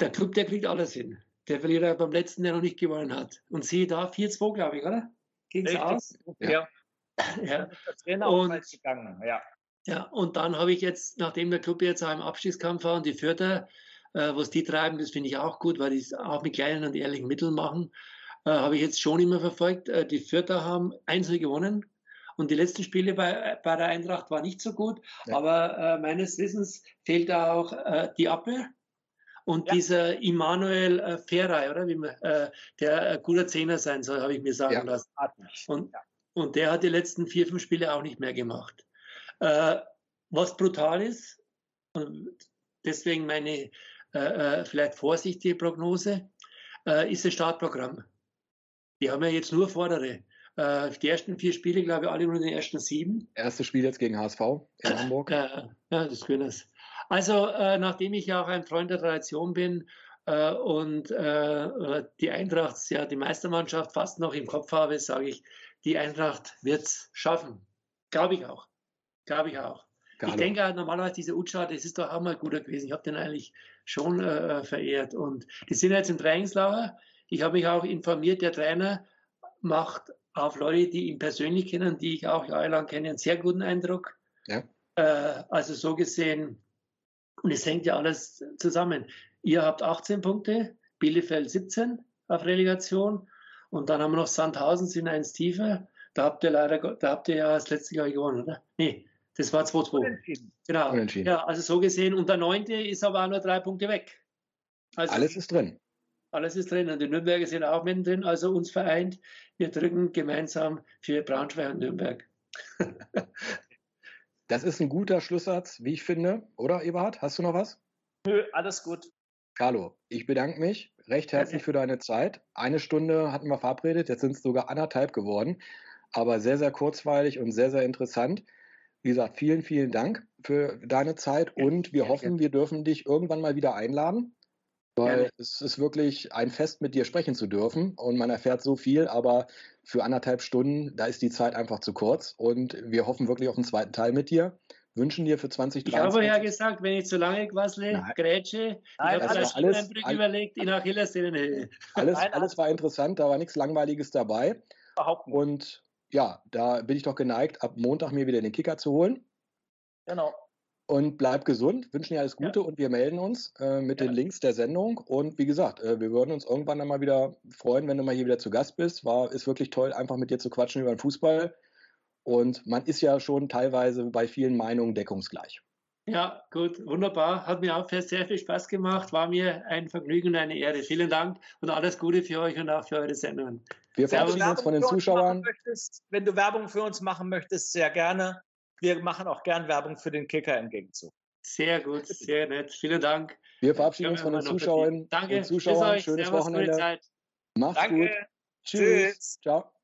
der Club, der kriegt alles hin. Der Verlierer beim letzten, der noch nicht gewonnen hat. Und siehe da, 4-2, glaube ich, oder? ging es aus. Ja. ja. Der Trainer und, auch gegangen, ja. Ja, und dann habe ich jetzt, nachdem der Club jetzt auch im Abstiegskampf war und die Vierter, äh, was die treiben, das finde ich auch gut, weil die es auch mit kleinen und ehrlichen Mitteln machen. Äh, habe ich jetzt schon immer verfolgt. Äh, die Vierter haben einzeln gewonnen. Und die letzten Spiele bei, bei der Eintracht waren nicht so gut. Ja. Aber äh, meines Wissens fehlt da auch äh, die Abwehr. Und ja. dieser Immanuel äh, Ferrei, oder? Wie man, äh, der ein guter Zehner sein soll, habe ich mir sagen ja. lassen. Und, und der hat die letzten vier, fünf Spiele auch nicht mehr gemacht. Äh, was brutal ist, und deswegen meine äh, äh, vielleicht vorsichtige Prognose, äh, ist das Startprogramm. Die haben ja jetzt nur Vordere. Äh, die ersten vier Spiele, glaube ich, alle nur in den ersten sieben. Erstes Spiel jetzt gegen HSV in Hamburg. ja, das können es. Also, äh, nachdem ich ja auch ein Freund der Tradition bin äh, und äh, die Eintracht, ja, die Meistermannschaft fast noch im Kopf habe, sage ich, die Eintracht wird es schaffen. Glaube ich auch. Glaube ich auch. Carlo. Ich denke normalerweise diese Utscha, das ist doch auch mal guter gewesen. Ich habe den eigentlich schon äh, verehrt. Und die sind jetzt im Trainingslager. Ich habe mich auch informiert, der Trainer macht auf Leute, die ihn persönlich kennen, die ich auch jahrelang kenne, einen sehr guten Eindruck. Ja. Äh, also so gesehen und es hängt ja alles zusammen. Ihr habt 18 Punkte, Bielefeld 17 auf Relegation. Und dann haben wir noch Sandhausen, sind eins tiefer. Da habt ihr leider, da habt ihr ja das letzte Jahr gewonnen, oder? Nee, das war 2-2. Genau. Unentschieden. Ja, also so gesehen. Und der neunte ist aber auch nur drei Punkte weg. Also, alles ist drin. Alles ist drin. Und die Nürnberger sind auch mittendrin, also uns vereint. Wir drücken gemeinsam für Braunschweig und Nürnberg. Das ist ein guter Schlusssatz, wie ich finde. Oder, Eberhard? Hast du noch was? Nö, alles gut. Carlo, ich bedanke mich recht herzlich für deine Zeit. Eine Stunde hatten wir verabredet, jetzt sind es sogar anderthalb geworden. Aber sehr, sehr kurzweilig und sehr, sehr interessant. Wie gesagt, vielen, vielen Dank für deine Zeit und wir hoffen, wir dürfen dich irgendwann mal wieder einladen. Weil Gerne. es ist wirklich ein Fest, mit dir sprechen zu dürfen und man erfährt so viel, aber für anderthalb Stunden, da ist die Zeit einfach zu kurz und wir hoffen wirklich auf einen zweiten Teil mit dir. Wünschen dir für 2023. Ich habe ja gesagt, wenn ich zu lange quassle, grätsche, ich habe also alles, alles überlegt, in Achillessehnenhöhe. Alles, alles war interessant, da war nichts Langweiliges dabei. Überhaupt nicht. Und ja, da bin ich doch geneigt, ab Montag mir wieder den Kicker zu holen. Genau und bleib gesund, wünschen dir alles Gute ja. und wir melden uns äh, mit ja. den Links der Sendung. Und wie gesagt, äh, wir würden uns irgendwann dann mal wieder freuen, wenn du mal hier wieder zu Gast bist. War, ist wirklich toll, einfach mit dir zu quatschen über den Fußball. Und man ist ja schon teilweise bei vielen Meinungen deckungsgleich. Ja, gut, wunderbar. Hat mir auch sehr viel Spaß gemacht. War mir ein Vergnügen und eine Ehre. Vielen Dank und alles Gute für euch und auch für eure Sendungen. Wir verabschieden uns von den Zuschauern. Möchtest, wenn du Werbung für uns machen möchtest, sehr gerne wir machen auch gern Werbung für den Kicker im Gegenzug. Sehr gut, sehr nett. Vielen Dank. Wir verabschieden uns von den Zuschauern Danke. und Zuschauern. Schönes Servus, Wochenende. Macht's Danke. gut. Tschüss. Tschüss. Ciao.